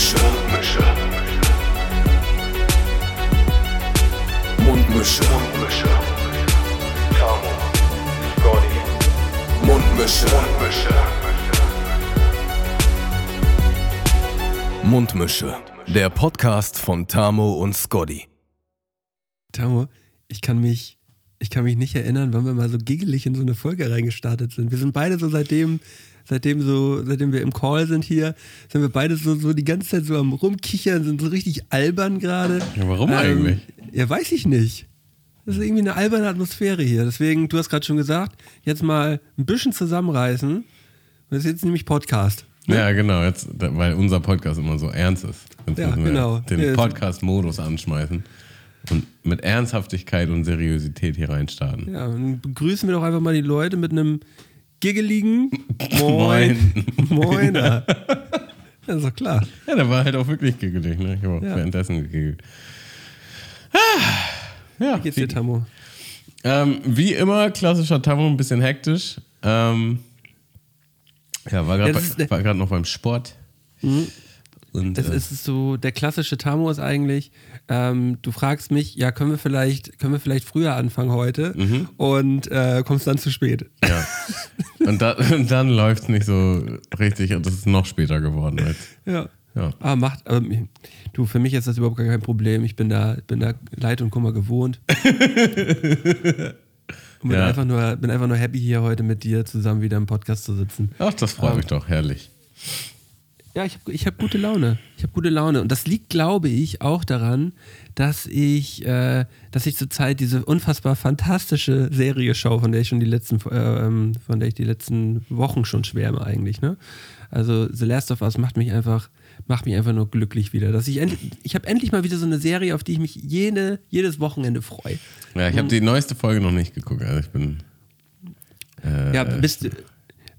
Mundmische. Mundmische. Mundmische. Tamo. Scotty. Mundmische. Mundmische. Mundmische. Der Podcast von Tamo und Scotty. Tamo, ich kann mich, ich kann mich nicht erinnern, wann wir mal so giggelig in so eine Folge reingestartet sind. Wir sind beide so seitdem, seitdem so, seitdem wir im Call sind hier, sind wir beide so, so die ganze Zeit so am rumkichern, sind so richtig albern gerade. Ja, warum eigentlich? Ja, weiß ich nicht. Das ist irgendwie eine alberne Atmosphäre hier. Deswegen, du hast gerade schon gesagt, jetzt mal ein bisschen zusammenreißen. Und das ist jetzt nämlich Podcast. Ja, genau, jetzt, weil unser Podcast immer so ernst ist. Jetzt Ja, müssen wir genau. den Podcast-Modus anschmeißen und mit Ernsthaftigkeit und Seriosität hier reinstarten. Ja, und begrüßen wir doch einfach mal die Leute mit einem giggeligen Moin. Moiner. Das ist doch klar. Ja, der war halt auch wirklich giggelig, ne? Ich habe auch Ja. währenddessen gegiggelt. Ah, ja, Wie geht's dir, Tammo? ähm, wie immer, klassischer Tammo, ein bisschen hektisch. Ähm, ja, war Ja, gerade war gerade noch beim Sport. Und, Es äh, ist so, der klassische Tammo ist eigentlich, ähm, du fragst mich, ja, können wir vielleicht, können wir vielleicht früher anfangen heute und äh, kommst dann zu spät. Ja. Und, da, und dann läuft es nicht so richtig und es ist noch später geworden. Jetzt. Ja. Ja. Aber macht, aber, du, für mich ist das überhaupt gar kein Problem. Ich bin da, bin da Leid und Kummer gewohnt. und bin, Ja. einfach nur, bin einfach nur happy, hier heute mit dir zusammen wieder im Podcast zu sitzen. Ach, das freut Ähm, mich doch, herrlich. Ja, ich habe ich hab gute Laune. Ich habe gute Laune. Und das liegt, glaube ich, auch daran, dass ich, äh, dass ich zurzeit diese unfassbar fantastische Serie schaue, von der ich schon die letzten, äh, ähm, von der ich die letzten Wochen schon schwärme eigentlich. Ne? Also The Last of Us macht mich einfach, macht mich einfach nur glücklich wieder. Dass ich endlich, ich habe endlich mal wieder so eine Serie, auf die ich mich jede, jedes Wochenende freue. Ja, ich habe die neueste Folge noch nicht geguckt. Also ich bin. Äh, Ja, bist, du-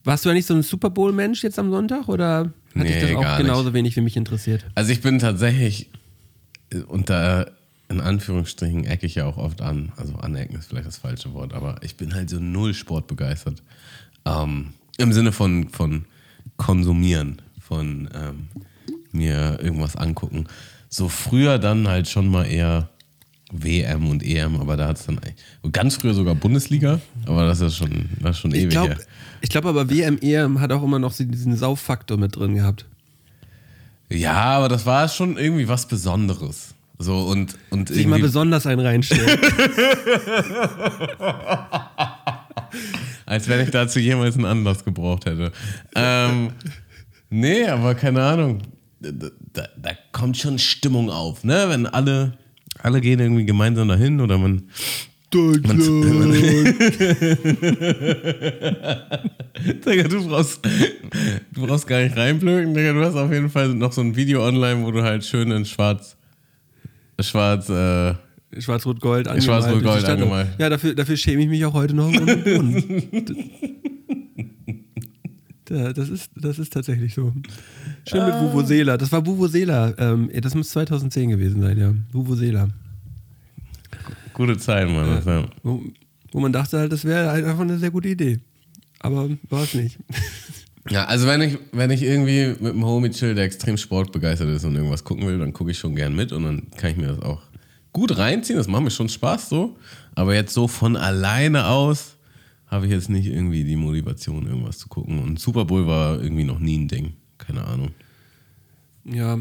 warst du ja nicht so ein Super Bowl-Mensch jetzt am Sonntag oder hat dich Nee, das auch gar nicht. genauso wenig wie mich interessiert? Also ich bin tatsächlich äh, unter in Anführungsstrichen ecke ich ja auch oft an. Also anecken ist vielleicht das falsche Wort, aber ich bin halt so null sportbegeistert. Ähm, Im Sinne von, von konsumieren, von ähm, mir irgendwas angucken. So früher dann halt schon mal eher WM und EM, aber da hat es dann eigentlich- ganz früher sogar Bundesliga, aber das ist schon, das ist schon Ich ewig glaube her. Ich glaub aber WM, EM hat auch immer noch diesen Sauffaktor mit drin gehabt. Ja, aber das war schon irgendwie was Besonderes. So und, und Sich mal besonders einen reinstellen. Als wenn ich dazu jemals einen Anlass gebraucht hätte. Ähm, nee, aber keine Ahnung. Da, da, da kommt schon Stimmung auf, ne? Wenn alle, alle gehen irgendwie gemeinsam dahin oder man. Man Digga, du brauchst, du brauchst gar nicht reinblöken, Digga. Du hast auf jeden Fall noch so ein Video online, wo du halt schön in schwarz, schwarz, äh, Schwarz-Rot-Gold angemalt. Schwarz-Rot-Gold angemalt. Ja, dafür, dafür schäme ich mich auch heute noch. Da- Das ist, das ist tatsächlich so. Schön mit Vuvuzela. Das war Vuvuzela. Ähm, das muss 2010 gewesen sein, ja. Vuvuzela. Gute Zeit, Mann. Ja. Wo, wo man dachte halt, das wäre halt einfach eine sehr gute Idee. Aber war es nicht. Ja, also wenn ich, wenn ich irgendwie mit einem Homie chill, der extrem sportbegeistert ist und irgendwas gucken will, dann gucke ich schon gern mit und dann kann ich mir das auch gut reinziehen. Das macht mir schon Spaß so. Aber jetzt so von alleine aus habe ich jetzt nicht irgendwie die Motivation, irgendwas zu gucken. Und Super Bowl war irgendwie noch nie ein Ding. Keine Ahnung. Ja.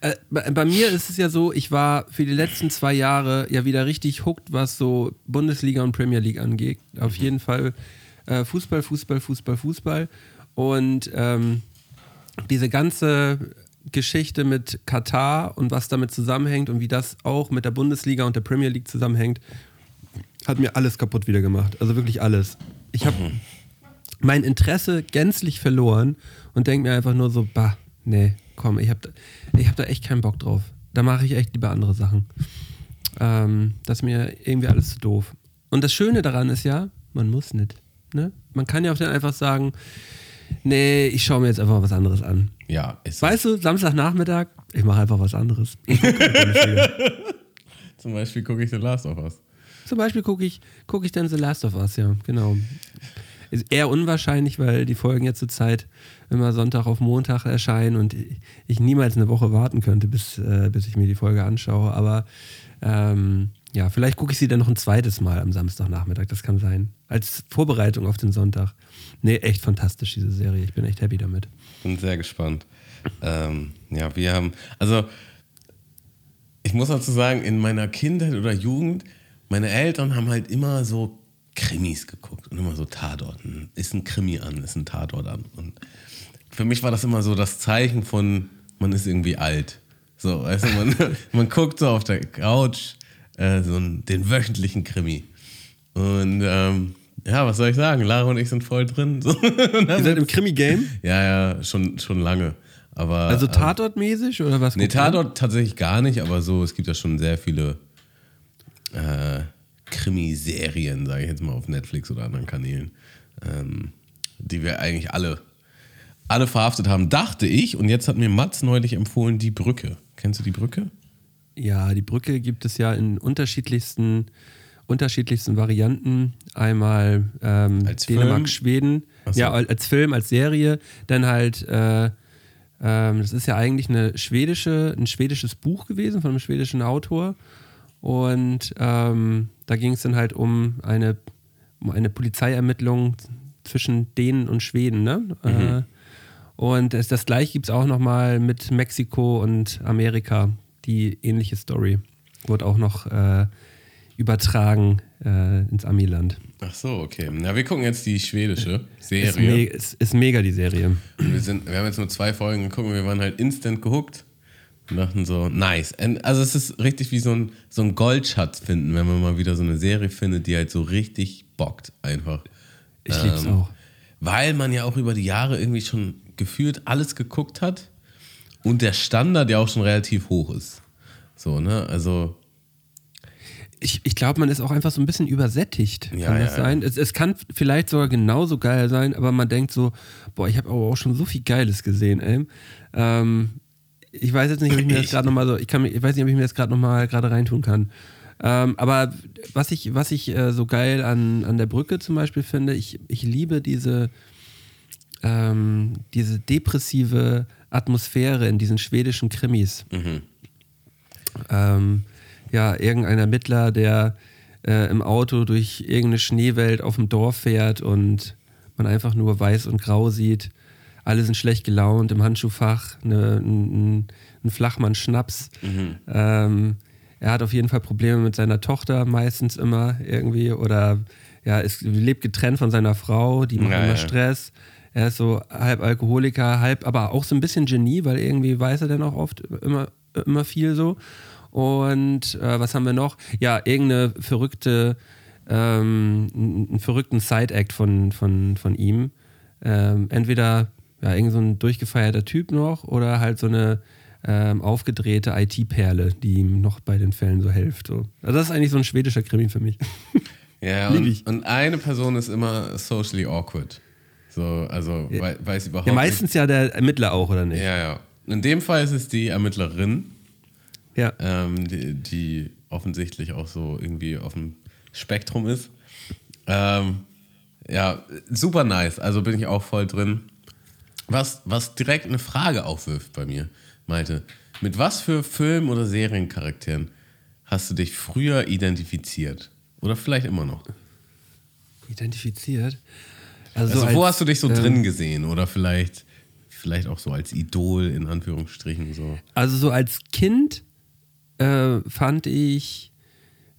Äh, bei, bei mir ist es ja so, ich war für die letzten zwei Jahre ja wieder richtig hooked, was so Bundesliga und Premier League angeht. Auf jeden Fall äh, Fußball, Fußball, Fußball, Fußball. Und ähm, diese ganze Geschichte mit Katar und was damit zusammenhängt und wie das auch mit der Bundesliga und der Premier League zusammenhängt, hat mir alles kaputt wieder gemacht. Also wirklich alles. Ich habe mein Interesse gänzlich verloren und denke mir einfach nur so, bah, nee, komm, ich habe da, ich hab da echt keinen Bock drauf. Da mache ich echt lieber andere Sachen. Ähm, das ist mir irgendwie alles zu doof. Und das Schöne daran ist ja, man muss nicht. Ne? Man kann ja auch dann einfach sagen, nee, ich schaue mir jetzt einfach was anderes an. Ja, ist. Weißt du, Samstagnachmittag, ich mache einfach was anderes. Bundesliga. Zum Beispiel gucke ich The Last of Us. Zum Beispiel gucke ich, guck ich dann The Last of Us, ja, genau. Ist eher unwahrscheinlich, weil die Folgen ja zurzeit immer Sonntag auf Montag erscheinen und ich niemals eine Woche warten könnte, bis, äh, bis ich mir die Folge anschaue. Aber ähm, ja, vielleicht gucke ich sie dann noch ein zweites Mal am Samstagnachmittag. Das kann sein. Als Vorbereitung auf den Sonntag. Nee, echt fantastisch, diese Serie. Ich bin echt happy damit. Bin sehr gespannt. Ähm, ja, wir haben, also ich muss dazu sagen, in meiner Kindheit oder Jugend, meine Eltern haben halt immer so Krimis geguckt und immer so Tatorten. Ist ein Krimi an, ist ein Tatort an. Und für mich war das immer so das Zeichen von, man ist irgendwie alt. So, weißt du, man, man guckt so auf der Couch äh, so einen, den wöchentlichen Krimi. Und ähm, ja, was soll ich sagen? Lara und ich sind voll drin. So. Ihr seid im Krimi-Game? Ja, ja, schon, schon lange. Aber, Also ähm, Tatortmäßig oder was? Nee? Tatort tatsächlich gar nicht, aber so, es gibt ja schon sehr viele äh, Krimiserien, sage ich jetzt mal, auf Netflix oder anderen Kanälen, ähm, die wir eigentlich alle, alle verhaftet haben, dachte ich. Und jetzt hat mir Mats neulich empfohlen, die Brücke. Kennst du die Brücke? Ja, die Brücke gibt es ja in unterschiedlichsten, unterschiedlichsten Varianten. Einmal ähm, Als Dänemark, Film? Schweden. So. Ja, als Film, als Serie. Dann halt, äh, ähm, das ist ja eigentlich eine schwedische, ein schwedisches Buch gewesen von einem schwedischen Autor. Und ähm, da ging es dann halt um eine, um eine Polizeiermittlung zwischen Dänen und Schweden. Ne? Äh, und das, gleiche gibt es auch nochmal mit Mexiko und Amerika. Die ähnliche Story wurde auch noch äh, übertragen äh, ins Amiland. Ach so, okay. Na, wir gucken jetzt die schwedische Ist, Serie. me ist, ist mega die Serie. Und wir, sind, wir haben jetzt nur zwei Folgen geguckt und wir waren halt instant gehuckt und dachten so, nice. Also es ist richtig wie so ein, so ein Goldschatz finden, wenn man mal wieder so eine Serie findet, die halt so richtig bockt einfach. Ich lieb's Ähm, auch. Weil man ja auch über die Jahre irgendwie schon gefühlt alles geguckt hat und der Standard ja auch schon relativ hoch ist. So, ne? Also, Ich, ich glaube, man ist auch einfach so ein bisschen übersättigt. Ja, kann das ja, ja. sein? Es, es kann vielleicht sogar genauso geil sein, aber man denkt so, boah, ich habe aber auch schon so viel Geiles gesehen, ey. Ähm, ich weiß jetzt nicht, ob ich mir das gerade nochmal so, ich, kann, ich weiß nicht, ob ich mir das gerade nochmal gerade reintun kann. Ähm, aber was ich, was ich äh, so geil an, an der Brücke zum Beispiel finde, ich, ich liebe diese, ähm, diese depressive Atmosphäre in diesen schwedischen Krimis. Ähm, ja, irgendein Ermittler, der äh, im Auto durch irgendeine Schneewelt auf dem Dorf fährt und man einfach nur weiß und grau sieht. Alle sind schlecht gelaunt im Handschuhfach, eine, ein, ein- Flachmann Schnaps. Ähm, er hat auf jeden Fall Probleme mit seiner Tochter, meistens immer irgendwie. Oder ja, ist, lebt getrennt von seiner Frau, die macht Ja, immer ja. Stress. Er ist so halb Alkoholiker, halb aber auch so ein bisschen Genie, weil irgendwie weiß er dann auch oft immer, immer viel so. Und äh, was haben wir noch? Ja, irgendeine verrückte, ähm, einen verrückten Side-Act von, von, von ihm. Ähm, entweder ja, irgend so ein durchgefeierter Typ noch oder halt so eine ähm, aufgedrehte IT-Perle, die ihm noch bei den Fällen so hilft. So. Also das ist eigentlich so ein schwedischer Krimi für mich. ja, und, und eine Person ist immer socially awkward. So, also, wei- weiß überhaupt Ja, nicht. meistens ja der Ermittler auch, oder nicht? Ja, ja. In dem Fall ist es die Ermittlerin, Ja. ähm, die, die offensichtlich auch so irgendwie auf dem Spektrum ist. Ähm, ja, super nice. Also bin ich auch voll drin. Was, was direkt eine Frage aufwirft bei mir, Malte. Mit was für Film- oder Seriencharakteren hast du dich früher identifiziert? Oder vielleicht immer noch? Identifiziert. Also, als, wo hast du dich so ähm, drin gesehen? Oder vielleicht, vielleicht auch so als Idol in Anführungsstrichen so. Also so als Kind äh, fand ich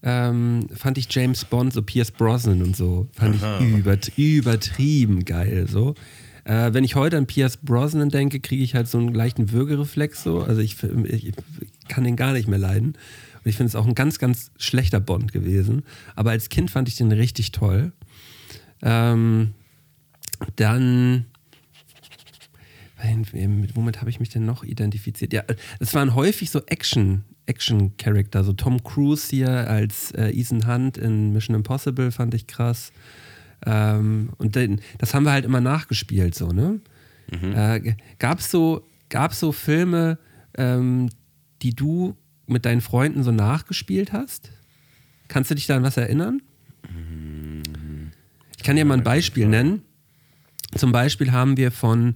ähm, fand ich James Bond, so Pierce Brosnan und so, fand Aha. ich übert übertrieben geil. So. Äh, wenn ich heute an Pierce Brosnan denke, kriege ich halt so einen leichten Würgereflex so. Also ich, ich, ich kann den gar nicht mehr leiden. Und ich finde es auch ein ganz, ganz schlechter Bond gewesen. Aber als Kind fand ich den richtig toll. Ähm, dann womit habe ich mich denn noch identifiziert? Ja, es waren häufig so Action, Action-Charakter. So Tom Cruise hier als äh, Ethan Hunt in Mission Impossible fand ich krass. Ähm, und den, das haben wir halt immer nachgespielt, so, ne? Äh, Gab es so, gab's so Filme, ähm, die du mit deinen Freunden so nachgespielt hast? Kannst du dich da an was erinnern? Ich kann dir mal ein Beispiel nennen. Zum Beispiel haben wir von,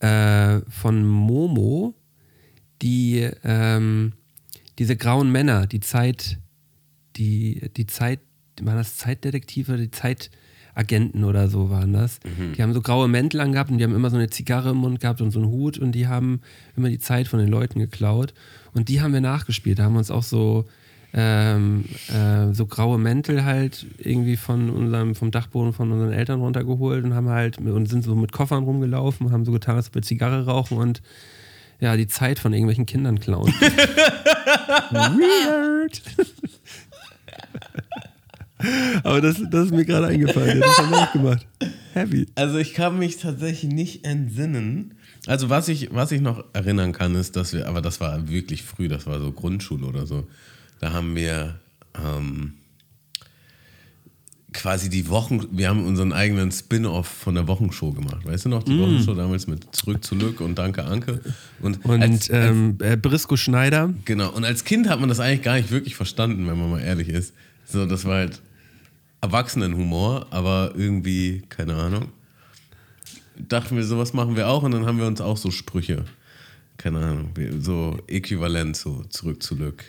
äh, von Momo die, ähm, diese grauen Männer, die Zeit, die, die Zeit, waren das Zeitdetektive, die Zeitagenten oder so waren das. Die haben so graue Mäntel angehabt und die haben immer so eine Zigarre im Mund gehabt und so einen Hut und die haben immer die Zeit von den Leuten geklaut. Und die haben wir nachgespielt. Da haben wir uns auch so, ähm, äh, so graue Mäntel halt irgendwie von unserem, vom Dachboden von unseren Eltern runtergeholt und haben halt und sind so mit Koffern rumgelaufen und haben so getan, als ob wir Zigarre rauchen und ja, die Zeit von irgendwelchen Kindern klauen. Weird. Aber das, das ist mir gerade eingefallen. Das haben wir auch gemacht. Heavy. Also ich kann mich tatsächlich nicht entsinnen. Also was ich, was ich noch erinnern kann, ist, dass wir, aber das war wirklich früh, das war so Grundschule oder so. Da haben wir ähm, quasi die Wochen, wir haben unseren eigenen Spin-off von der Wochenshow gemacht. Weißt du noch, die Wochenshow damals mit Zurück zu Lück und Danke Anke. Und, Und als, ähm, äh, Brisco Schneider. Genau, und als Kind hat man das eigentlich gar nicht wirklich verstanden, wenn man mal ehrlich ist. So, das war halt Erwachsenenhumor, aber irgendwie, keine Ahnung. Dachten wir, sowas machen wir auch und dann haben wir uns auch so Sprüche, keine Ahnung, so äquivalent so zurück zu Lück.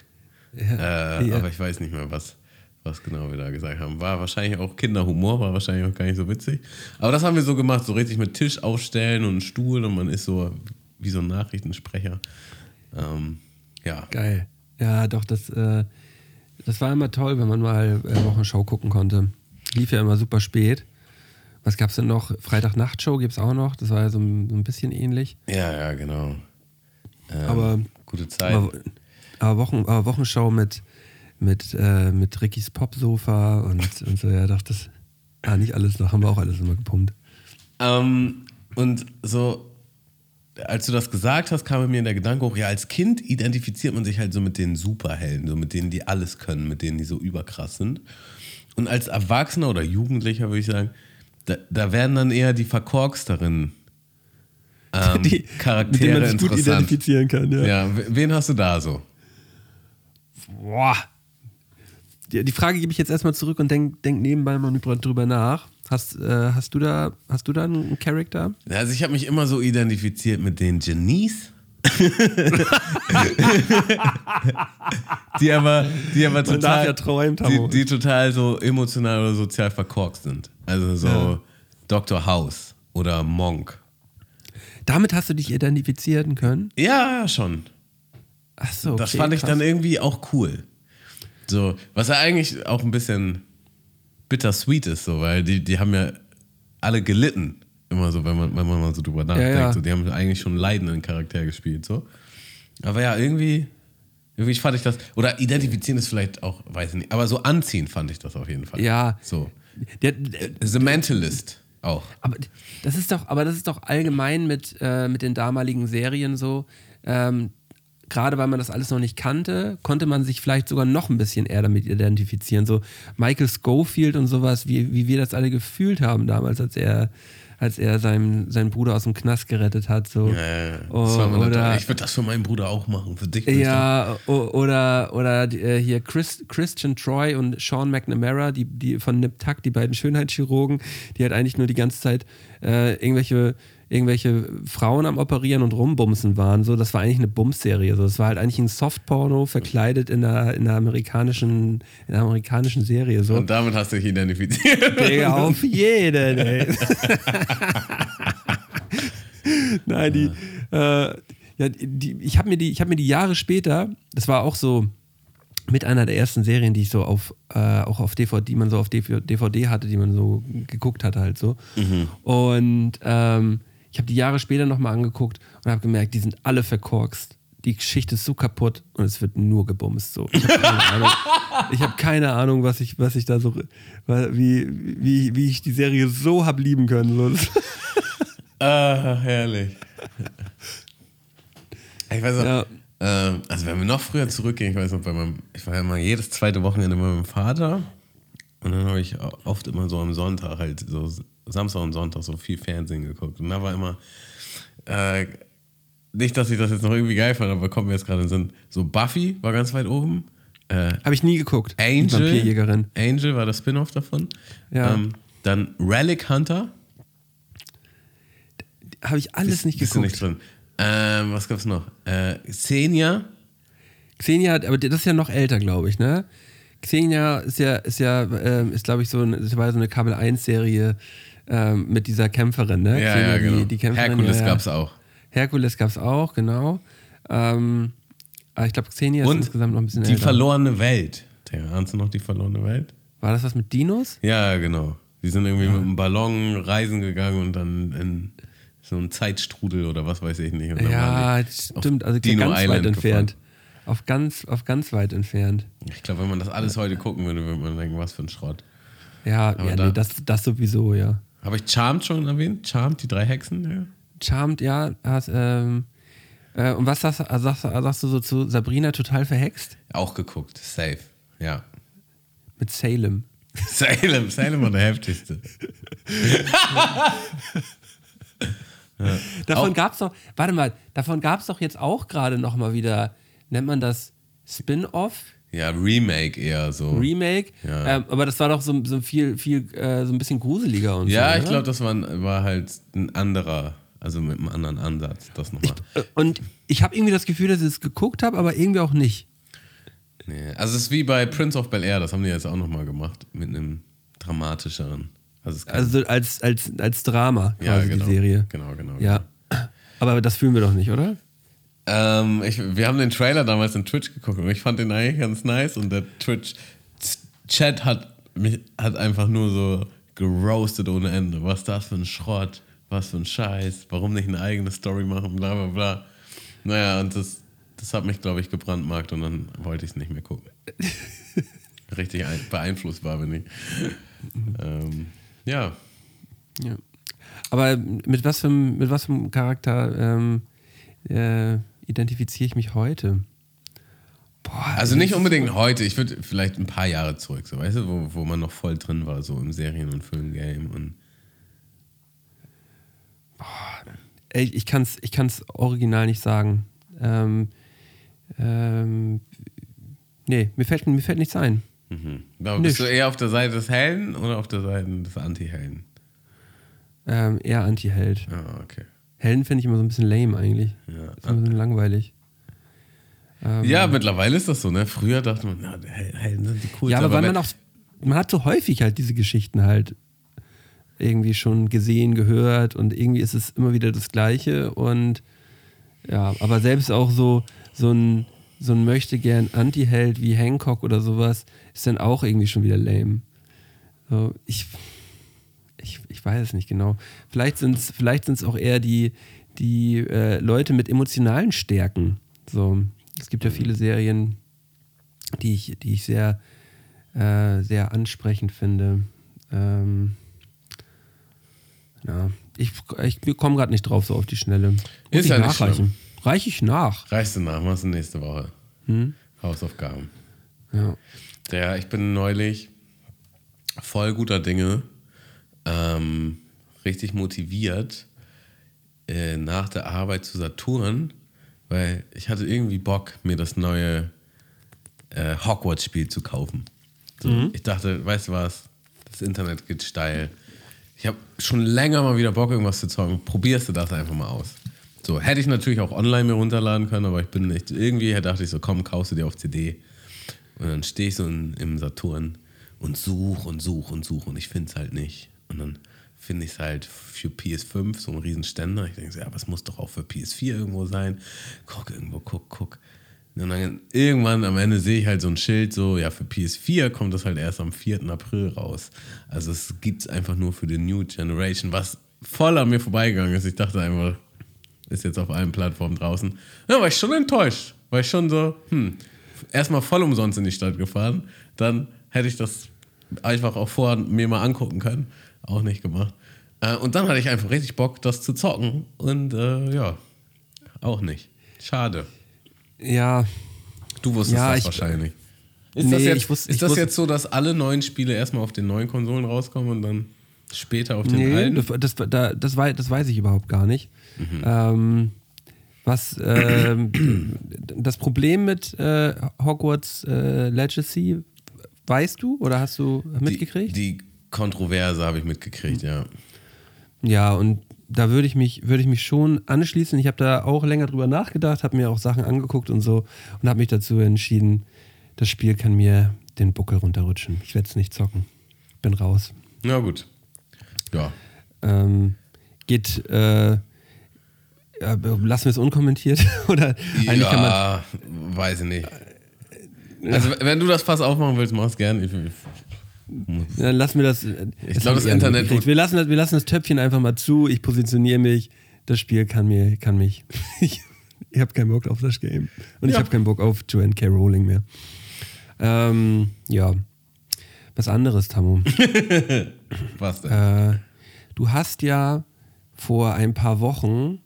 Äh, ja. Aber ich weiß nicht mehr, was, was genau wir da gesagt haben. War wahrscheinlich auch Kinderhumor, war wahrscheinlich auch gar nicht so witzig. Aber das haben wir so gemacht, so richtig mit Tisch aufstellen und Stuhl und man ist so wie so ein Nachrichtensprecher. Ähm, ja. Geil. Ja, doch, das, äh, das war immer toll, wenn man mal äh, Wochenschau gucken konnte. Lief ja immer super spät. Was gab's denn noch? Freitag-Nachtshow gibt es auch noch. Das war ja so ein, so ein bisschen ähnlich. Ja, ja, genau. Ähm, Aber- gute Zeit. Aber, aber, Wochen, aber Wochenschau mit, mit, äh, mit Rickys Popsofa und, und so, ja, doch, das. Ah, nicht alles noch, haben wir auch alles immer gepumpt. Ähm, und so, als du das gesagt hast, kam mir der Gedanke hoch, ja, als Kind identifiziert man sich halt so mit den Superhelden, so mit denen, die alles können, mit denen, die so überkrass sind. Und als Erwachsener oder Jugendlicher würde ich sagen, da, da werden dann eher die verkorksteren ähm, Die- Charaktere mit denen man sich gut identifizieren kann, ja. Ja, wen hast du da so? Boah. Die, die Frage gebe ich jetzt erstmal zurück und denk, denk nebenbei mal drüber nach. Hast, äh, hast, du da, hast du da einen Charakter? Also ich habe mich immer so identifiziert mit den Genies. die aber, die aber total, ja träumen, die, die total so emotional oder sozial verkorkst sind. Also so Ja. Dr. House oder Monk. Damit hast du dich identifizieren können? Ja, schon. Ach so, okay, das fand ich krass. dann irgendwie auch cool. So, was ja eigentlich auch ein bisschen bittersweet ist, so, weil die, die haben ja alle gelitten. Immer so, wenn man, wenn man mal so drüber nachdenkt. ja. So, die haben eigentlich schon einen leidenden Charakter gespielt. So. Aber ja, irgendwie, irgendwie fand ich das. Oder identifizieren ist vielleicht auch, weiß ich nicht. Aber so anziehen fand ich das auf jeden Fall. Ja. So. Der, der, The Mentalist auch. aber das ist doch, aber das ist doch allgemein mit, äh, mit den damaligen Serien so. Ähm, Gerade weil man das alles noch nicht kannte, konnte man sich vielleicht sogar noch ein bisschen eher damit identifizieren. So Michael Schofield und sowas, wie, wie wir das alle gefühlt haben damals, als er, als er seinen, seinen Bruder aus dem Knast gerettet hat. So. Äh, das Oh, oder, ich würde das für meinen Bruder auch machen. Für dich. Ja, oder, oder äh, hier Chris, Christian Troy und Sean McNamara, die, die von Nip Tuck, die beiden Schönheitschirurgen, die halt eigentlich nur die ganze Zeit äh, irgendwelche, irgendwelche Frauen am Operieren und rumbumsen waren. So, das war eigentlich eine Bums-Serie. So, das war halt eigentlich ein Softporno verkleidet in einer, in einer amerikanischen, in einer amerikanischen Serie. So. Und damit hast du dich identifiziert. Digga, auf jeden, ey. Nein, die, äh, ja, die, ich habe mir, die- ich hab mir die Jahre später, das war auch so mit einer der ersten Serien, die ich so auf, äh, auch auf DVD, die man so auf DVD hatte, die man so geguckt hatte halt so. Und ähm, ich habe die Jahre später nochmal angeguckt und habe gemerkt, die sind alle verkorkst. Die Geschichte ist so kaputt und es wird nur gebumst. So. Ich habe keine Ahnung, ich hab keine Ahnung was, ich, was ich da so, wie, wie, wie ich die Serie so hab lieben können. So. Ah, herrlich. Ich weiß noch, Ja. ähm, also wenn wir noch früher zurückgehen, ich weiß noch, bei meinem, ich war ja immer jedes zweite Wochenende bei meinem Vater und dann habe ich oft immer so am Sonntag halt so Samstag und Sonntag so viel Fernsehen geguckt und da war immer äh, nicht, dass ich das jetzt noch irgendwie geil fand, aber kommt mir jetzt gerade in Sinn, so Buffy war ganz weit oben, äh, Habe ich nie geguckt. Angel, Vampirjägerin. Angel war das Spin-off davon, Ja. ähm, dann Relic Hunter, hab ich alles Bist- nicht bist geguckt. nicht drin. Ähm, was gab's noch? Äh, Xenia? Xenia, aber das ist ja noch älter, glaube ich, ne? Xenia ist ja, ist ja, ähm, ist glaube ich so, ein- war so eine Kabel 1 Serie ähm, mit dieser Kämpferin, ne? Ja, Xenia, ja, genau. die, die Kämpferin, Herkules ja, ja. gab's auch. Herkules gab's auch, genau. Ähm, aber ich glaube, Xenia ist insgesamt noch ein bisschen die älter. verlorene Welt. Ahnst du noch die verlorene Welt? War das was mit Dinos? Ja, genau. Die sind irgendwie mit einem Ballon reisen gegangen und dann in so einen Zeitstrudel oder was weiß ich nicht. Ja, stimmt. Also Dino ganz weit Island entfernt. gefahren. Auf ganz, auf ganz weit entfernt. Ich glaube, wenn man das alles heute gucken würde, würde man denken, was für ein Schrott. Ja, ja da- nee, das, das sowieso, ja. Habe ich Charmed schon erwähnt? Charmed, die drei Hexen? Ja. Charmed, ja. Hast, ähm, äh, und was sagst, sagst, sagst du so zu Sabrina total verhext? Auch geguckt, safe. Ja. Mit Salem. Salem, Salem war der heftigste. Davon Auch- gab es doch, warte mal, davon gab es doch jetzt auch gerade nochmal wieder, nennt man das Spin-off? Ja, Remake eher so. Remake, Ja. ähm, aber das war doch so, so viel, viel, äh, so ein bisschen gruseliger und ja, so. ich oder? glaube, das war, war halt ein anderer, also mit einem anderen Ansatz. Das nochmal. Äh, Und ich habe irgendwie das Gefühl, dass ich es geguckt habe, aber irgendwie auch nicht. Nee, also es ist wie bei Prince of Bel Air, das haben die jetzt auch nochmal gemacht, mit einem dramatischeren. Also, Also als, als, als Drama quasi ja, genau, die Serie. Genau, genau. Ja. Aber das fühlen wir doch nicht, oder? Ähm, ich, wir haben den Trailer damals in Twitch geguckt und ich fand den eigentlich ganz nice und der Twitch-Chat hat mich hat einfach nur so geroastet ohne Ende. Was ist das für ein Schrott? Was für ein Scheiß? Warum nicht eine eigene Story machen? Bla bla bla. Naja, und das, das hat mich, glaube ich, gebrandmarkt und dann wollte ich es nicht mehr gucken. Richtig ein, beeinflussbar bin ich. ähm, ja. Ja. Aber mit was für, einem- mit was für einem Charakter ähm, äh, identifiziere ich mich heute? Boah, Also nicht unbedingt heute, ich würde vielleicht ein paar Jahre zurück, so weißt du, wo, wo man noch voll drin war, so im Serien- und Filmgame und Ey, ich kann es ich kann's original nicht sagen. Ähm, ähm, nee, mir fällt, mir fällt nichts ein. Mhm. Aber bist du eher auf der Seite des Helden oder auf der Seite des Anti-Helden? Ähm, eher Anti-Held. Ah, okay. Helden finde ich immer so ein bisschen lame eigentlich. Ja. Ist immer so langweilig. Ähm, Ja, mittlerweile ist das so, ne? Früher dachte man, na, Helden sind die coolsten. ja, aber weil man auch, man hat so häufig halt diese Geschichten halt irgendwie schon gesehen, gehört und irgendwie ist es immer wieder das Gleiche und ja, aber selbst auch so, so ein, so ein möchte gern Anti-Held wie Hancock oder sowas ist dann auch irgendwie schon wieder lame. So, ich, ich, ich weiß es nicht genau. Vielleicht sind es vielleicht sind's auch eher die, die äh, Leute mit emotionalen Stärken. So, es gibt ja viele Serien, die ich, die ich sehr, äh, sehr ansprechend finde. Ähm, ja, ich, ich komme gerade nicht drauf so auf die Schnelle. Muss Ist ich ja nicht nachreichen. Reiche ich nach. Reichst du nach, machst du nächste Woche. Hm? Hausaufgaben. Ja. Der, ich bin neulich voll guter Dinge, ähm, richtig motiviert äh, nach der Arbeit zu Saturn, weil ich hatte irgendwie Bock, mir das neue äh, Hogwarts-Spiel zu kaufen. So, Ich dachte, weißt du was, das Internet geht steil. Ich habe schon länger mal wieder Bock, irgendwas zu zocken. Probierst du das einfach mal aus. So, hätte ich natürlich auch online mir runterladen können, aber ich bin nicht, irgendwie dachte ich so, komm, kaufst du dir auf CD. Und dann stehe ich so in, im Saturn und such und such und such und ich finde es halt nicht. Und dann finde ich es halt für PS5, so ein riesen Ständer. Ich denke so, ja, aber es muss doch auch für PS4 irgendwo sein. Guck irgendwo, guck, guck. Und dann irgendwann am Ende sehe ich halt so ein Schild, so, ja, für PS4 kommt das halt erst am 4. April raus. Also es gibt es einfach nur für die New Generation, was voll an mir vorbeigegangen ist. Ich dachte einfach, ist jetzt auf allen Plattformen draußen. Ja, war ich schon enttäuscht. War ich schon so, hm, erstmal voll umsonst in die Stadt gefahren. Dann hätte ich das einfach auch vorher mir mal angucken können. Auch nicht gemacht. Äh, und dann hatte ich einfach richtig Bock, das zu zocken. Und äh, ja, auch nicht. Schade. Ja, Du wusstest Ja, das ich- wahrscheinlich. Ist Nee, das, jetzt, ich wusste- ist das jetzt so, dass alle neuen Spiele erstmal auf den neuen Konsolen rauskommen und dann später auf den nee, alten? das, das, da, das, wei- das weiß ich überhaupt gar nicht. Mhm. Ähm, was ähm, das Problem mit äh, Hogwarts äh, Legacy, weißt du oder hast du mitgekriegt? Die, die Kontroverse habe ich mitgekriegt, ja. Ja, und da würde ich mich, würde ich mich schon anschließen. Ich habe da auch länger drüber nachgedacht, habe mir auch Sachen angeguckt und so und habe mich dazu entschieden, das Spiel kann mir den Buckel runterrutschen. Ich werde es nicht zocken. Bin raus. Na gut. Ja. Ähm, geht, äh, ja, lassen wir es unkommentiert? Oder eigentlich kann man. ja, weiß ich nicht. Also, wenn du das Fass aufmachen willst, mach's gern. Ich, ich, Dann lassen wir das. Ich glaub, das Internet wird- Wir lassen, das, wir lassen das Töpfchen einfach mal zu. Ich positioniere mich. Das Spiel kann mir, kann mich. ich ich habe keinen Bock auf das Game. Und ich Ja. habe keinen Bock auf Joanne K. Rowling mehr. Ähm, ja. Was anderes, Tamu. was denn? Äh, du hast ja vor ein paar Wochen,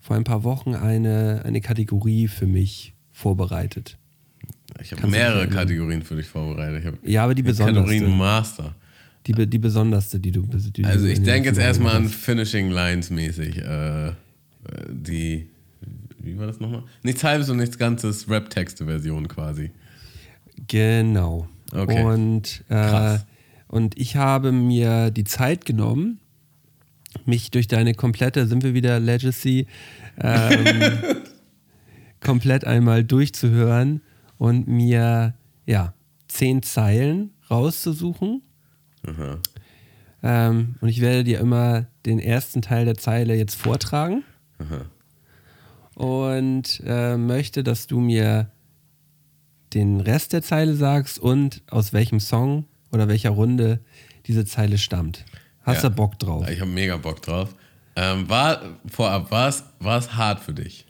vor ein paar Wochen eine, eine Kategorie für mich vorbereitet. Ich habe mehrere? Kategorien für dich vorbereitet. Ich habe Ja, aber die besonderste. Kategorien Master. Die, die besonderste, die du. Die Also ich denke jetzt erstmal an Finishing Lines mäßig. Äh, die, wie war das nochmal? Nichts halbes und nichts ganzes Rap-Texte-Version quasi. Genau. Okay. Und, äh, und ich habe mir die Zeit genommen, mich durch deine komplette, sind wir wieder Legacy, ähm, komplett einmal durchzuhören und mir ja zehn Zeilen rauszusuchen. Aha. Ähm, und ich werde dir immer den ersten Teil der Zeile jetzt vortragen. Und äh, möchte, dass du mir den Rest der Zeile sagst und aus welchem Song oder welcher Runde diese Zeile stammt. Hast Ja. du Bock drauf? Ich habe mega Bock drauf. Ähm, war, vorab, war es, war es hart für dich?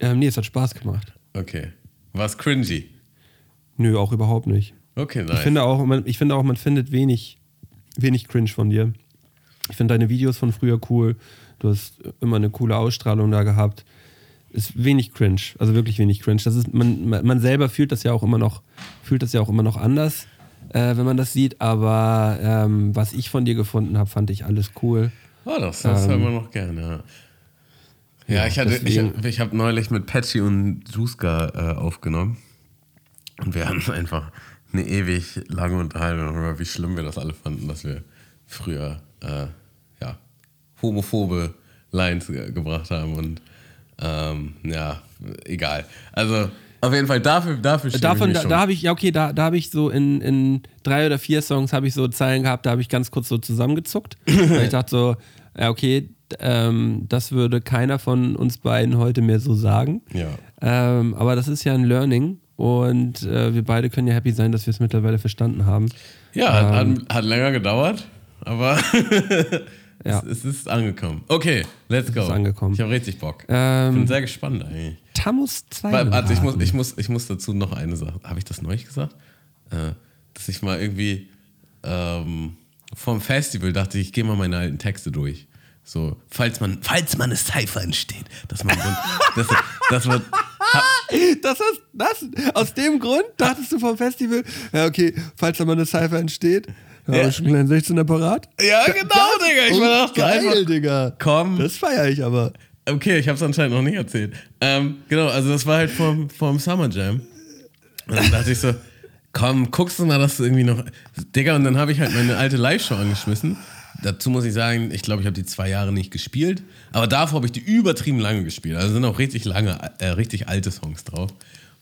Ähm, nee, es hat Spaß gemacht. Okay. War es cringy? Nö, auch überhaupt nicht. Okay, nice. Ich finde auch, man, ich finde auch, man findet wenig, wenig Cringe von dir. Ich finde deine Videos von früher cool. Du hast immer eine coole Ausstrahlung da gehabt. Ist wenig cringe, also wirklich wenig cringe. Das ist, man, man man selber fühlt das ja auch immer noch, fühlt das ja auch immer noch anders, äh, wenn man das sieht. Aber ähm, was ich von dir gefunden habe, fand ich alles cool. Oh, das, das Ähm, hören wir noch gerne. Ja, ich, hatte, ich, deswegen- ich habe neulich mit Patchy und Juska äh, aufgenommen. Und wir hatten einfach eine ewig lange Unterhaltung darüber, wie schlimm wir das alle fanden, dass wir früher äh, ja, homophobe Lines ge gebracht haben. Und ähm, ja, egal. Also auf jeden Fall dafür, dafür Davon, ich da, da habe ich, ja okay, da, da habe ich so in, in drei oder vier Songs habe ich so Zeilen gehabt, da habe ich ganz kurz so zusammengezuckt. weil ich dachte so, ja okay, ähm, das würde keiner von uns beiden heute mehr so sagen. Ja. Ähm, aber das ist ja ein Learning und äh, wir beide können ja happy sein, dass wir es mittlerweile verstanden haben. Ja, hat, Ähm. hat, hat länger gedauert, aber Ja. es, es ist angekommen. Okay, let's go. ist angekommen. Ich habe richtig Bock. Ähm, Bin sehr gespannt eigentlich. Tamus Warte, warte, ich, muss, ich, muss, ich muss dazu noch eine Sache. Habe ich das neulich gesagt? Äh, dass ich mal irgendwie ähm, vom Festival dachte, ich gehe mal meine alten Texte durch. So, falls man, falls man eine Cypher entsteht, dass man so, dass, dass man, Das ist, das, aus dem Grund dachtest du vom Festival, ja okay, falls da mal eine Cypher entsteht, ja, Ja. schon einen kleinen 16er parat. ja genau, Digga, ich war dachte geil, einfach, Digga. komm, Das feiere ich aber. Okay, ich habe es anscheinend noch nicht erzählt. Ähm, genau, also das war halt vorm, vorm Summer Jam. Und dann dachte ich so, komm, guckst du mal, dass du irgendwie noch. Digga, und dann habe ich halt meine alte Live-Show angeschmissen. Dazu muss ich sagen, ich glaube, ich habe die zwei Jahre nicht gespielt. Aber davor habe ich die übertrieben lange gespielt. Also sind auch richtig lange, äh, richtig alte Songs drauf.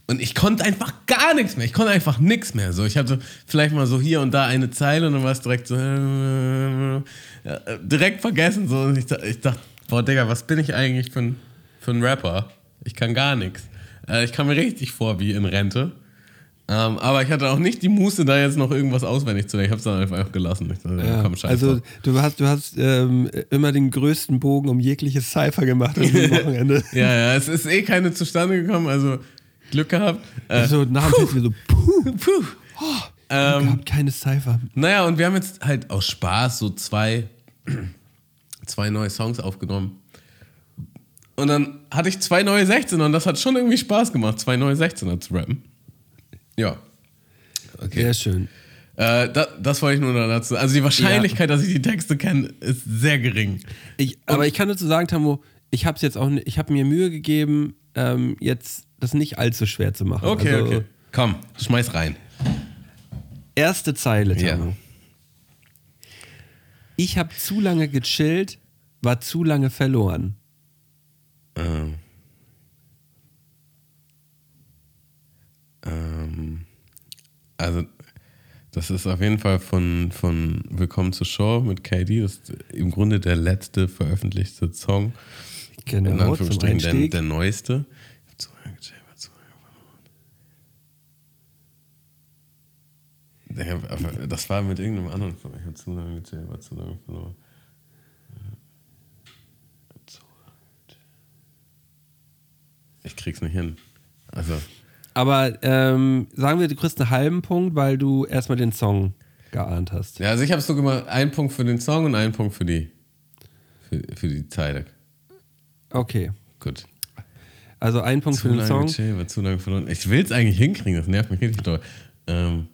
Und ich konnte einfach gar nichts mehr. Ich konnte einfach nichts mehr. So, ich hatte vielleicht mal so hier und da eine Zeile und dann war es direkt so. Äh, direkt vergessen. So. Und ich, ich dachte, boah, Digga, was bin ich eigentlich für ein, für ein Rapper? Ich kann gar nichts. Äh, ich kam mir richtig vor wie in Rente. Ähm, aber ich hatte auch nicht die Muße, da jetzt noch irgendwas auswendig zu lernen. Ich habe es dann einfach gelassen. Dachte, ja, komm, also du hast, du hast ähm, immer den größten Bogen um jegliches Cypher gemacht diesem Wochenende. Ja, ja, es ist eh keine zustande gekommen, also Glück gehabt. Äh, Also nach dem Festival so, puh, puh. Ähm, gehabt, keine Cypher. Naja, und wir haben jetzt halt aus Spaß so zwei, zwei neue Songs aufgenommen. Und dann hatte ich zwei neue 16er und das hat schon irgendwie Spaß gemacht, zwei neue 16er zu rappen. Ja. Okay. Sehr schön. Äh, da, das wollte ich nur noch dazu. Also die Wahrscheinlichkeit, dass ich die Texte kenne, ist sehr gering. Ich, aber ich kann dazu sagen, Tammo, ich habe jetzt auch, ich habe mir Mühe gegeben, ähm, jetzt das nicht allzu schwer zu machen. Okay, also, okay. Komm, schmeiß rein. Erste Zeile, Ja. Tammo. Ich habe zu lange gechillt, war zu lange verloren. Ähm. Also, das ist auf jeden Fall von, von Willkommen zur Show mit KD. Das ist im Grunde der letzte veröffentlichte Song. in Genau, zum Anführungsstrichen der, der neueste. Das war mit irgendeinem anderen Song. Ich habe zu lange gechillt, war zu lange verloren. Ich krieg's nicht hin. Also, Aber ähm, sagen wir, du kriegst einen halben Punkt, weil du erstmal den Song geahnt hast. ja, also ich habe so gemacht, einen Punkt für den Song und einen Punkt für die für, für die Zeile. Okay. Gut. Also ein Punkt Zu für den Song. war zu lange verloren. Ich will es eigentlich hinkriegen, das nervt mich richtig doll. Ähm,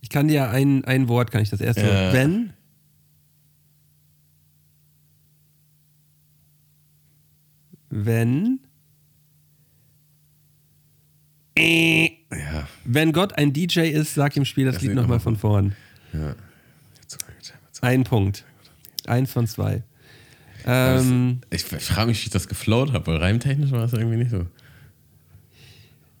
Ich kann dir ein, ein Wort, kann ich das erste. Ja. Wenn. Wenn. Ja, Wenn Gott ein DJ ist, sag im Spiel das, Das Lied nochmal noch von vorn. ja. Ein Punkt. Eins von zwei. Ähm, Ich, ich frage mich, wie ich das geflowt habe, weil reimtechnisch war es irgendwie nicht so.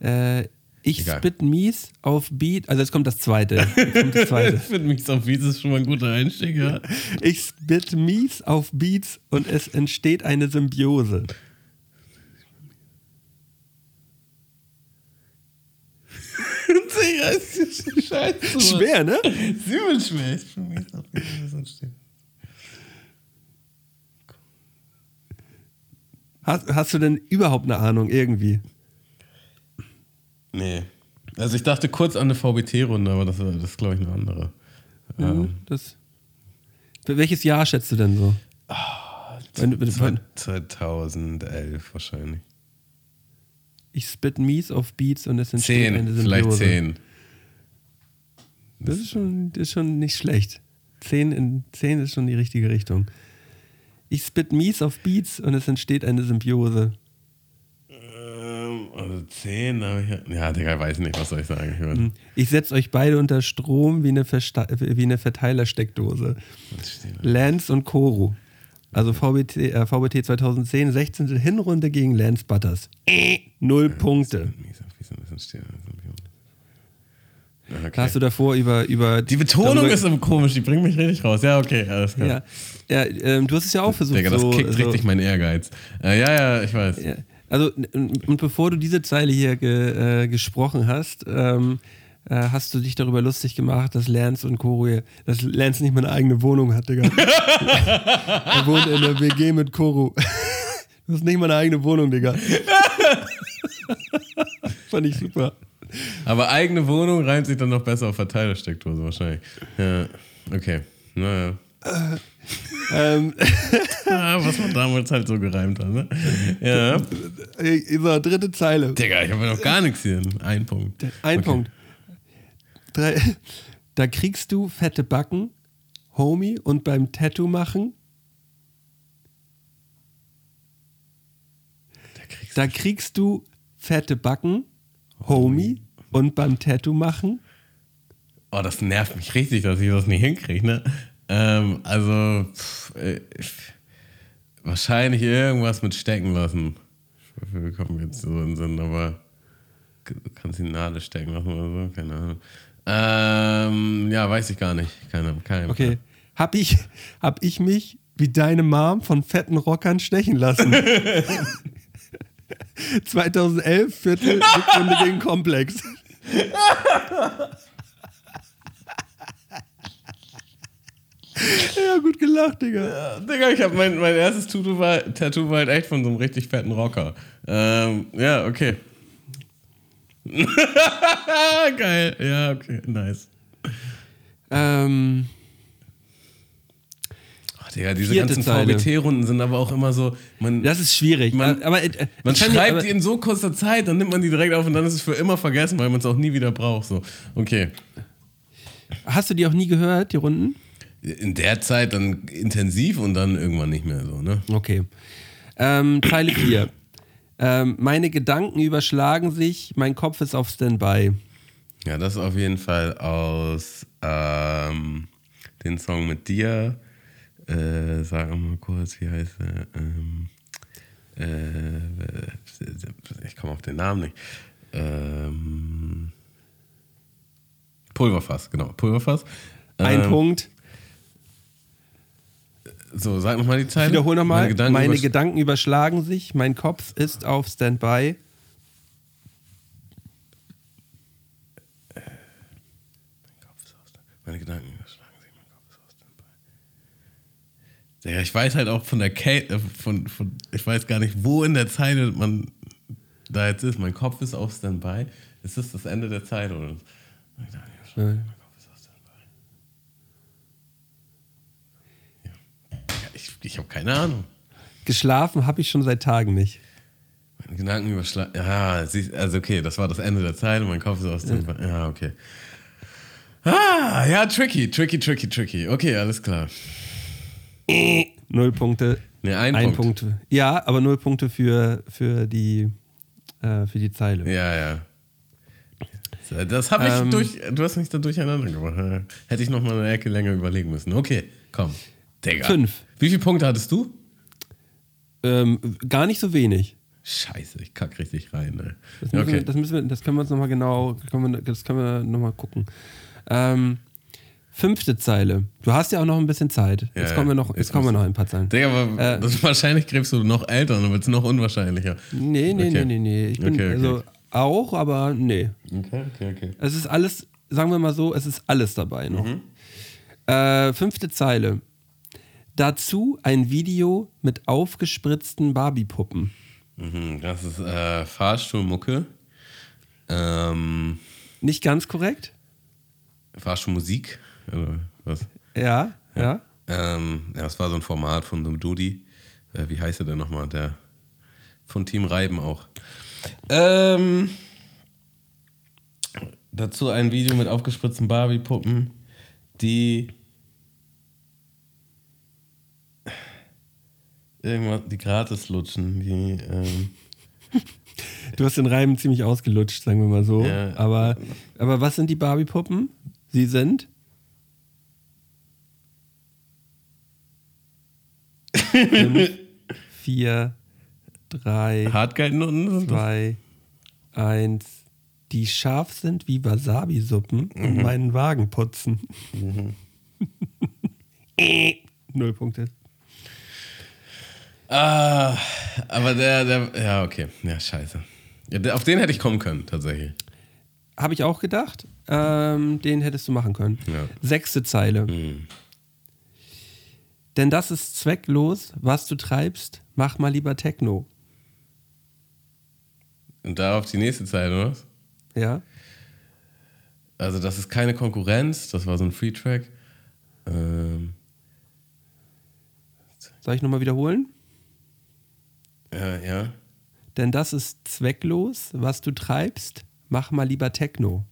äh, ich Egal. spit mies auf Beat. Also jetzt kommt das zweite. Jetzt kommt das zweite. Ich finde mich auf Beats ist schon mal ein guter Einstieg, ja. Ich spit mies auf Beats und es entsteht eine Symbiose. Digga, ist das scheiße. Schwer, ne? Übel schwer. Ich bin mich auf Beats entstehen. Hast, hast du denn überhaupt eine Ahnung irgendwie? Nee. Also ich dachte kurz an eine VBT-Runde, aber das, das ist, glaube ich, eine andere. Ähm, Das, welches Jahr schätzt du denn so? Wenn, wenn, 2011 wahrscheinlich. Ich spit mies auf Beats und es entsteht Zehn, eine vielleicht Symbiose. zehn. Das ist schon, das ist schon nicht schlecht. Zehn, in, zehn ist schon die richtige Richtung. Ich spit mies auf Beats und es entsteht eine Symbiose. Ähm, also zehn, da hab ich, ja, Digga, weiß nicht, was soll ich sagen. Ich mein, Ich setze euch beide unter Strom wie eine, Versta wie eine Verteilersteckdose. Lance und Koru. Also VBT, äh, VBT 2010, 16. Hinrunde gegen Lance Butters. Äh, null Punkte. Ja, okay. Hast du davor über. über Die Betonung darüber- ist komisch, die bringt mich richtig raus. Ja, okay, alles klar. Ja, ja ähm, du hast es ja auch versucht. Digga, das so, kickt so, richtig meinen Ehrgeiz. Äh, ja, ja, ich weiß. Ja, also, und bevor du diese Zeile hier ge, äh, gesprochen hast, ähm, äh, hast du dich darüber lustig gemacht, dass Lance und Koru, dass Lance nicht mal eine eigene Wohnung hat, Digga. er wohnt in der WG mit Koru. du hast nicht mal eine eigene Wohnung, Digga. Fand ich super. Aber eigene Wohnung reimt sich dann noch besser auf Verteilersteckdose wahrscheinlich. Ja, okay. Naja. Ähm, Ah, was man damals halt so gereimt hat, ne? Ja. so, dritte Zeile. Digga, ich habe noch gar nichts hier. Ein Punkt. Ein Okay. Punkt. Drei, da kriegst du fette Backen, Homie, und beim Tattoo machen. Da kriegst du fette Backen, Homie, und beim Tattoo machen. Oh, das nervt mich richtig, dass ich das nicht hinkriege, ne? Ähm, also, pff, äh, ich- wahrscheinlich irgendwas mit stecken lassen. Ich hoffe, wir kommen jetzt so in den Sinn, aber du kannst die Nadel stecken lassen oder so, keine Ahnung. Ähm, ja, weiß ich gar nicht. Keine, keine Okay. Hab ich, hab ich mich wie deine Mom von fetten Rockern stechen lassen? 2011, Viertel, Rückrunde gegen Komplex. ja, gut gelacht, Digga. Digga, ich hab mein, mein erstes Tattoo war, Tattoo war halt echt von so einem richtig fetten Rocker. Ähm, ja, okay. Geil. Ja, okay, nice. Ähm, Ach, Digga, diese Vierte ganzen Zeile. VBT-Runden sind aber auch immer so. Man, das ist schwierig. Man- aber, äh, man ich kann dir- schreibt aber- die in so kurzer Zeit, dann nimmt man die direkt auf und dann ist es für immer vergessen, weil man es auch nie wieder braucht. So, okay. Hast du die auch nie gehört, die Runden? In der Zeit dann intensiv und dann irgendwann nicht mehr so, ne? Okay. Ähm, Zeile 4. Ähm, meine Gedanken überschlagen sich, mein Kopf ist auf Standby. Ja, das ist auf jeden Fall aus ähm, den Song mit dir. Äh, sag mal kurz, wie heißt er? Ähm, äh, ich komme auf den Namen nicht. Ähm, Pulverfass, genau, Pulverfass. Ein Ähm, Punkt. So, sag nochmal die Zeit. Ich wiederhole nochmal. Meine Gedanken, Meine übersch- Gedanken überschlagen sich. Mein Kopf ist auf Standby. Meine Gedanken überschlagen sich, mein Kopf ist aus dem Bein. Ja, ich weiß halt auch von der Kate, äh, von, von, ich weiß gar nicht, wo in der Zeile man da jetzt ist. Mein Kopf ist auf Standby. Ist das das Ende der Zeile oder? Meine Gedanken überschlagen sich, mein Kopf ist auf Standby. Ja. Ja, ich habe keine Ahnung. Geschlafen habe ich schon seit Tagen nicht. Meine Gedanken überschlagen. Ja, also okay, das war das Ende der Zeile. Mein Kopf ist aus dem. Ja, okay. Ah, ja, tricky, tricky, tricky, tricky. Okay, alles klar. Null Punkte. Ne, ein, Ein Punkt. Punkt. Ja, aber null Punkte für, für, die, äh, für die Zeile. Ja, ja. Das habe ich Ähm. durch. Du hast mich da durcheinander gemacht. Ja. Hätte ich noch mal eine Ecke länger überlegen müssen. Okay, komm. Digga. Fünf. Wie viele Punkte hattest du? Ähm, gar nicht so wenig. Scheiße, ich kack richtig rein. Ne? Das, müssen Okay. wir, das, müssen wir, das können wir uns nochmal genau, können wir, das können wir nochmal gucken. Ähm, fünfte Zeile. Du hast ja auch noch ein bisschen Zeit. Ja, Jetzt kommen wir noch, jetzt jetzt kommen wir noch ein paar Zeilen. Digga, aber Äh. das, wahrscheinlich gräbst du noch älter und wird es noch unwahrscheinlicher. Nee, nee, Okay. nee, nee, nee. Ich bin Okay, okay. also auch, aber nee. Okay, okay, okay. Es ist alles, sagen wir mal so, es ist alles dabei noch. Mhm. Äh, fünfte Zeile. Dazu ein Video mit aufgespritzten Barbie-Puppen. Mhm, das ist äh, Fahrstuhlmucke. Ähm, Nicht ganz korrekt? Fahrstuhlmusik. Oder was? Ja, ja. Ähm, ja, das war so ein Format von dem Dudi. Äh, wie heißt er denn nochmal? Der von Team Reiben auch. Ähm, dazu ein Video mit aufgespritzten Barbie-Puppen, die irgendwas, die gratis lutschen, die ähm, Du hast den Reim ziemlich ausgelutscht, sagen wir mal so. Ja. Aber, aber was sind die Barbie-Puppen? Sie sind? Fünf, vier, drei, das? zwei, eins. Die scharf sind wie Wasabi-Suppen und meinen Wagen putzen. Null Punkte. Ah, aber der, der, ja, okay. Ja, scheiße. Ja, der, auf den hätte ich kommen können, tatsächlich. Habe ich auch gedacht. Ähm, den hättest du machen können. Ja. Sechste Zeile. Hm. Denn das ist zwecklos, was du treibst. Mach mal lieber Techno. Und darauf die nächste Zeile, oder? was? Ja? Also, das ist keine Konkurrenz, das war so ein Free-Track. Ähm, Soll ich nochmal wiederholen? Ja, ja. Denn das ist zwecklos, was du treibst. Mach mal lieber Techno.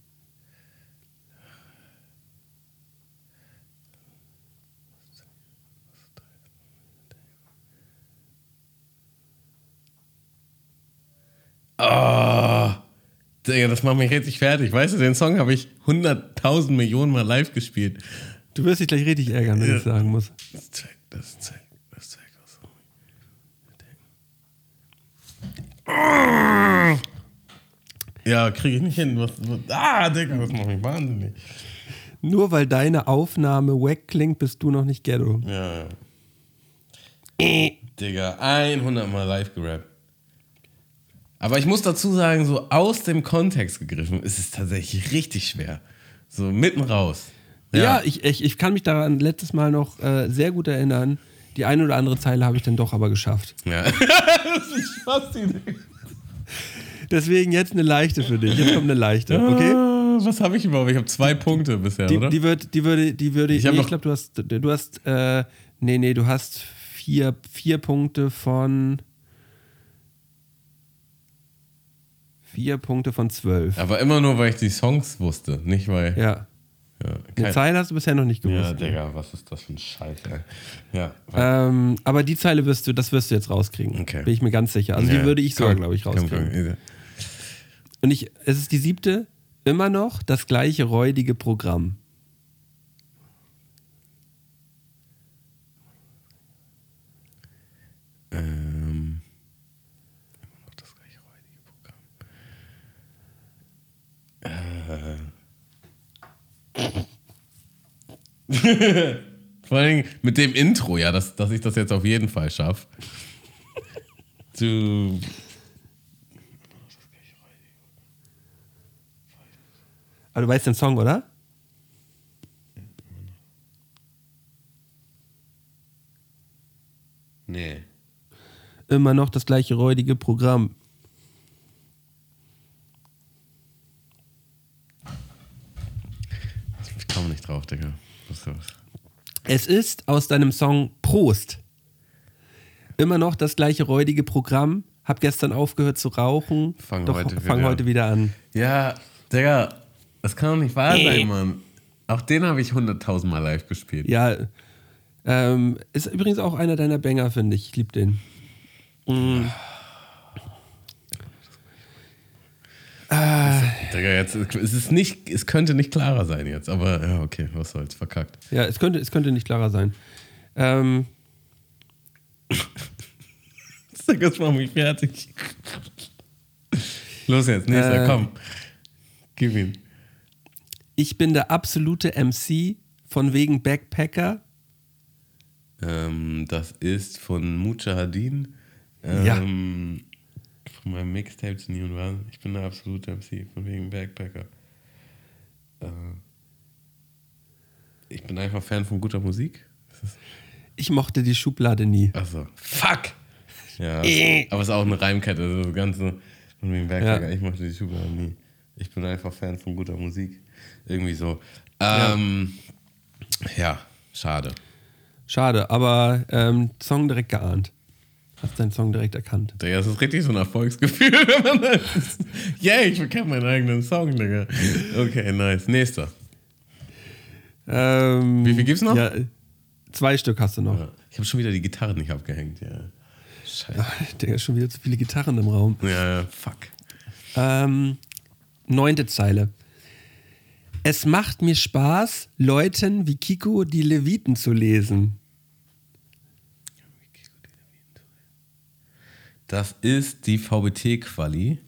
Oh, Digga, das macht mich richtig fertig. Weißt du, den Song habe ich 100.000 Millionen Mal live gespielt. Du wirst dich gleich richtig ärgern, wenn Ja. ich sagen muss. Das ist Zweck, das ist Zweck, das ist Zweck. Ja, kriege ich nicht hin. Was, was, ah, Digga, das macht mich wahnsinnig. Nur weil deine Aufnahme wack klingt, bist du noch nicht ghetto. Ja, ja. Digga, 100 Mal live gerappt. Aber ich muss dazu sagen, so aus dem Kontext gegriffen ist es tatsächlich richtig schwer. So mitten raus. Ja, ich, ich, ich kann mich daran letztes Mal noch äh, sehr gut erinnern. Die eine oder andere Zeile habe ich dann doch aber geschafft. Ja. das ist fast die Deswegen jetzt eine leichte für dich. Jetzt kommt eine leichte, okay? Ah, Was habe ich überhaupt? Ich habe zwei Punkte bisher, Die, oder? die wird, die würde, die würde, Ich nee, ich glaube, du hast, du hast, äh, nee, nee, du hast vier, vier Punkte von, vier Punkte von zwölf. Aber immer nur, weil ich die Songs wusste, nicht weil. Ja. Ja, Eine Zeile hast du bisher noch nicht ja gewusst. Digga, was ist das für ein Scheiß, ey. Ja. ähm, aber die Zeile wirst du, das wirst du jetzt rauskriegen. Okay. Bin ich mir ganz sicher. Also Ja, die würde ich sogar, glaube ich, rauskriegen. Und ich, es ist die siebte, immer noch das gleiche räudige Programm. Vor allem mit dem Intro, ja, dass, dass ich das jetzt auf jeden Fall schaffe. Du. Aber du weißt den Song, oder? Nee. Immer noch das gleiche räudige Programm. Komme nicht drauf, Digga. Was das? Es ist aus deinem Song Prost. Immer noch das gleiche räudige Programm. Hab gestern aufgehört zu rauchen. Fang doch heute fang wieder heute an. wieder an. Ja, Digga, das kann doch nicht wahr sein, Mann. Auch den habe ich hunderttausendmal live gespielt. Ja, ähm, ist übrigens auch einer deiner Banger, finde ich. Ich liebe den. Mm. Digga, jetzt, es ist nicht, es könnte nicht klarer sein jetzt, aber ja, okay, was soll's, verkackt. Ja, es könnte, es könnte nicht klarer sein. Ähm, jetzt mal mich fertig. Los jetzt, nächster, Äh. komm. Gib ihn. ich bin der absolute MC von wegen Backpacker. Ähm, das ist von Mujahideen. Ja. Von meinem Mixtape zu Nie und Wann. Ich bin der absolute MC, von wegen Backpacker. Äh, ich bin einfach Fan von guter Musik. Ich mochte die Schublade nie. Achso. Fuck! Ja, aber es ist auch eine Reimkette. Also das Ganze von wegen Backpacker. Ja. Ich mochte die Schublade nie. Ich bin einfach Fan von guter Musik. Irgendwie so. Ähm, ja. schade. Schade, aber ähm, Song direkt geahnt. Hast deinen Song direkt erkannt. Digga, das ist richtig so ein Erfolgsgefühl, wenn man das. Yeah, ich bekenne meinen eigenen Song, Digga. Okay, nice. Nächster. Ähm, Wie viel gibt's noch? Ja, zwei Stück hast du noch. Ja. Ich habe schon wieder die Gitarre nicht abgehängt, ja. Scheiße. Digga, schon wieder zu viele Gitarren im Raum. Ja, ja, fuck. Ähm, neunte Zeile. Es macht mir Spaß, Leuten wie Kiko die Leviten zu lesen. Das ist die VBT-Quali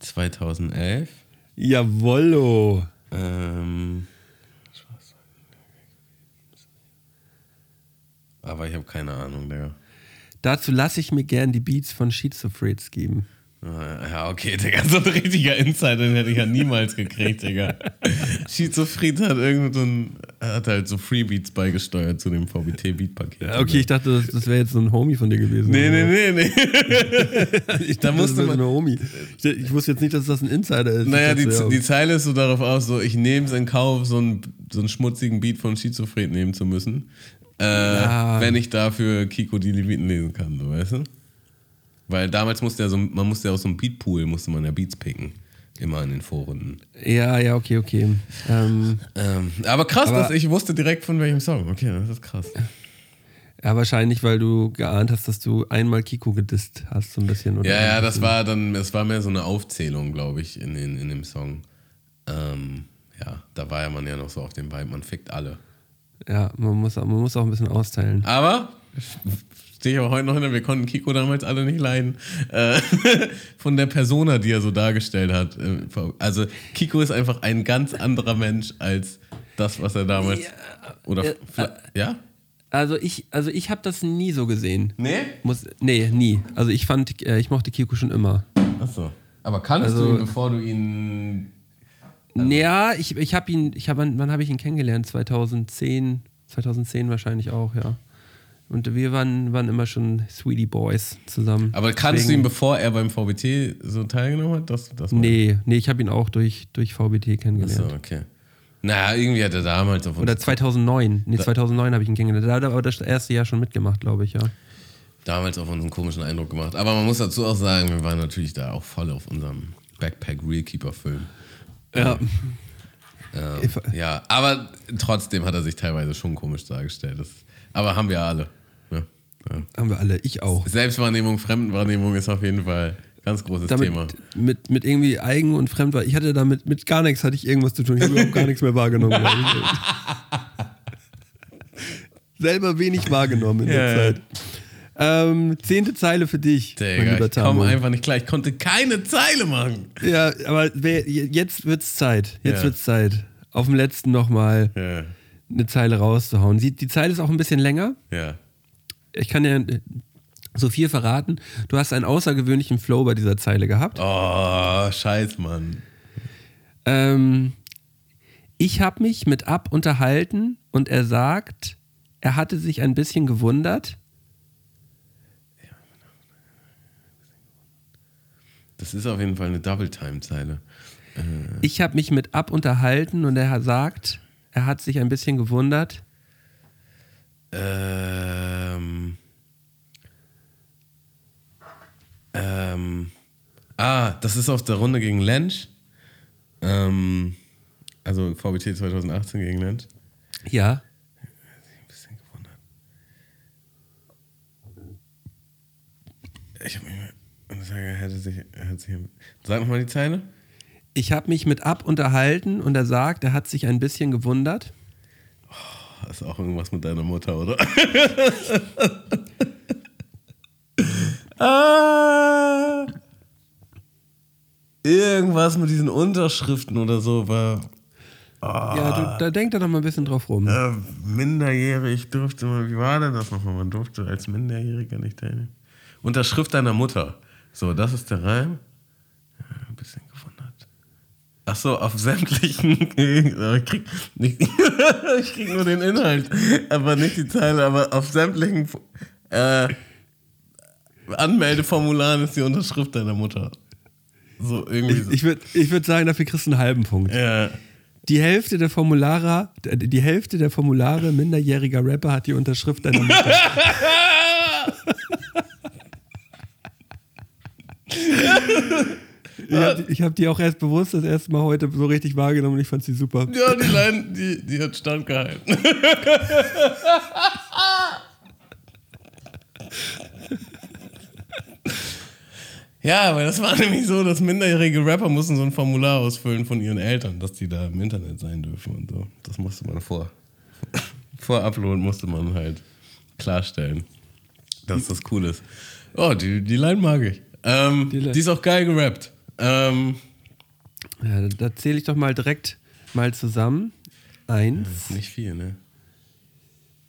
2011. Jawollo. Ähm, aber ich habe keine Ahnung, Digga. Dazu lasse ich mir gern die Beats von Schizophreds geben. Ja, okay, Digga, so ein richtiger Insider, den hätte ich ja niemals gekriegt, Digga. Schizophren hat irgend so ein, hat halt so Freebeats beigesteuert zu dem VBT-Beat-Paket. Okay, ich dachte, das, das wäre jetzt so ein Homie von dir gewesen. Nee, nee, nee, nee. Ich Da dachte, musste das wäre so man- eine Homie. Ich, ich wusste jetzt nicht, dass das ein Insider ist. Naja, die, ja, die Zeile ist so darauf aus, so, ich nehme es in Kauf, so einen, so einen schmutzigen Beat von Schizophren nehmen zu müssen, äh, Ja. wenn ich dafür Kiko die Leviten lesen kann, so, weißt du? Weil damals musste ja so, man musste ja aus so einem Beatpool, musste man ja Beats picken. Immer in den Vorrunden. Ja, ja, okay, okay. Ähm, Ähm, aber krass, Aber- dass ich wusste direkt von welchem Song. Okay, das ist krass. ja, wahrscheinlich, weil du geahnt hast, dass du einmal Kiko gedisst hast, so ein bisschen. Oder Ja, ja, das war dann, es war mehr so eine Aufzählung, glaube ich, in, in, in dem Song. Ähm, ja, da war ja man ja noch so auf dem Vibe, man fickt alle. Ja, man muss, man muss auch ein bisschen austeilen. Aber, stehe ich auch heute noch hinter, wir konnten Kiko damals alle nicht leiden. Äh, von der Persona, die er so dargestellt hat. Äh, Also, Kiko ist einfach ein ganz anderer Mensch als das, was er damals. oder. äh, vielleicht- ja? Also ich, also ich habe das nie so gesehen. Nee? Muss, nee, nie. Also ich fand, äh, ich mochte Kiko schon immer. Achso. Aber kanntest Also- du ihn, bevor du ihn. Ja, ich, ich habe ihn, ich hab, wann, wann habe ich ihn kennengelernt? 2010, 2010 wahrscheinlich auch, ja. Und wir waren, waren immer schon Sweetie Boys zusammen. Aber kanntest du Deswegen- ihn, bevor er beim VBT so teilgenommen hat? Das, das Nee, nee, ich habe ihn auch durch, durch VBT Achso, kennengelernt. okay. Naja, irgendwie hat er damals auf uns. Oder 2009. Nee, 2009 habe ich ihn kennengelernt. Da hat er aber das erste Jahr schon mitgemacht, glaube ich, ja. damals auf uns einen komischen Eindruck gemacht. Aber man muss dazu auch sagen, wir waren natürlich da auch voll auf unserem Backpack Realkeeper Film. Ja. Ähm, ja, aber trotzdem hat er sich teilweise schon komisch dargestellt. Das, aber haben wir alle. Ne? Ja. Haben wir alle, ich auch. Selbstwahrnehmung, Fremdenwahrnehmung ist auf jeden Fall ein ganz großes damit, Thema. Mit, mit irgendwie Eigen- und Fremdwahr. Ich hatte damit mit gar nichts hatte ich irgendwas zu tun. Ich habe überhaupt gar nichts mehr wahrgenommen. Selber wenig wahrgenommen in der Ja, ja. Zeit. Ähm, zehnte Zeile für dich, Digga, ich komme einfach nicht klar. Ich konnte keine Zeile machen. Ja, aber wer, jetzt wird's Zeit. Jetzt Ja. wird's Zeit. Auf dem letzten nochmal Ja, eine Zeile rauszuhauen. Sie, die Zeile ist auch ein bisschen länger. ja. Ich kann dir äh, so viel verraten. Du hast einen außergewöhnlichen Flow bei dieser Zeile gehabt. Oh, scheiß, Mann. Ähm, ich habe mich mit Ab unterhalten und er sagt, er hatte sich ein bisschen gewundert. Das ist auf jeden Fall eine Double-Time-Zeile. Ich habe mich mit Ab unterhalten und er sagt, er hat sich ein bisschen gewundert. Ähm. Ähm. Ah, das ist auf der Runde gegen Lensch. Ähm. Also VBT 2018 gegen Lensch. Ja, Ein bisschen gewundert. Ich habe mich. Und sage, er hätte sich. Er hat sich sag nochmal die Zeile. Ich habe mich mit Ab unterhalten und er sagt, er hat sich ein bisschen gewundert. Das ist auch irgendwas mit deiner Mutter, oder? ah, irgendwas mit diesen Unterschriften oder so war. Ja, du, da denkt er doch mal ein bisschen drauf rum. Äh, minderjährig durfte man, wie war denn das nochmal? Man durfte als Minderjähriger nicht teilnehmen. Unterschrift deiner Mutter. So, das ist der Reim. Ja, ein bisschen gewundert. Ach so, auf sämtlichen. ich, krieg, nicht, ich krieg nur den Inhalt, aber nicht die Zeile, aber auf sämtlichen äh, Anmeldeformularen ist die Unterschrift deiner Mutter. So, irgendwie so. Ich würde ich würd sagen, dafür kriegst du einen halben Punkt. ja. Die Hälfte der Formulare, die Hälfte der Formulare minderjähriger Rapper hat die Unterschrift deiner Mutter. Ich habe die, hab die auch erst bewusst das erste Mal heute so richtig wahrgenommen und ich fand sie super. Ja, die Line, die, die hat standgehalten. ja, aber das war nämlich so, dass minderjährige Rapper mussten so ein Formular ausfüllen von ihren Eltern, dass die da im Internet sein dürfen und so. Das musste man vor. vor Upload musste man halt klarstellen, dass das cool ist. Oh, die, die Line mag ich. Ähm, Die die, ist auch geil gerappt. Ähm, Ja, da- zähle ich doch mal direkt mal zusammen. Eins, nicht viel, ne?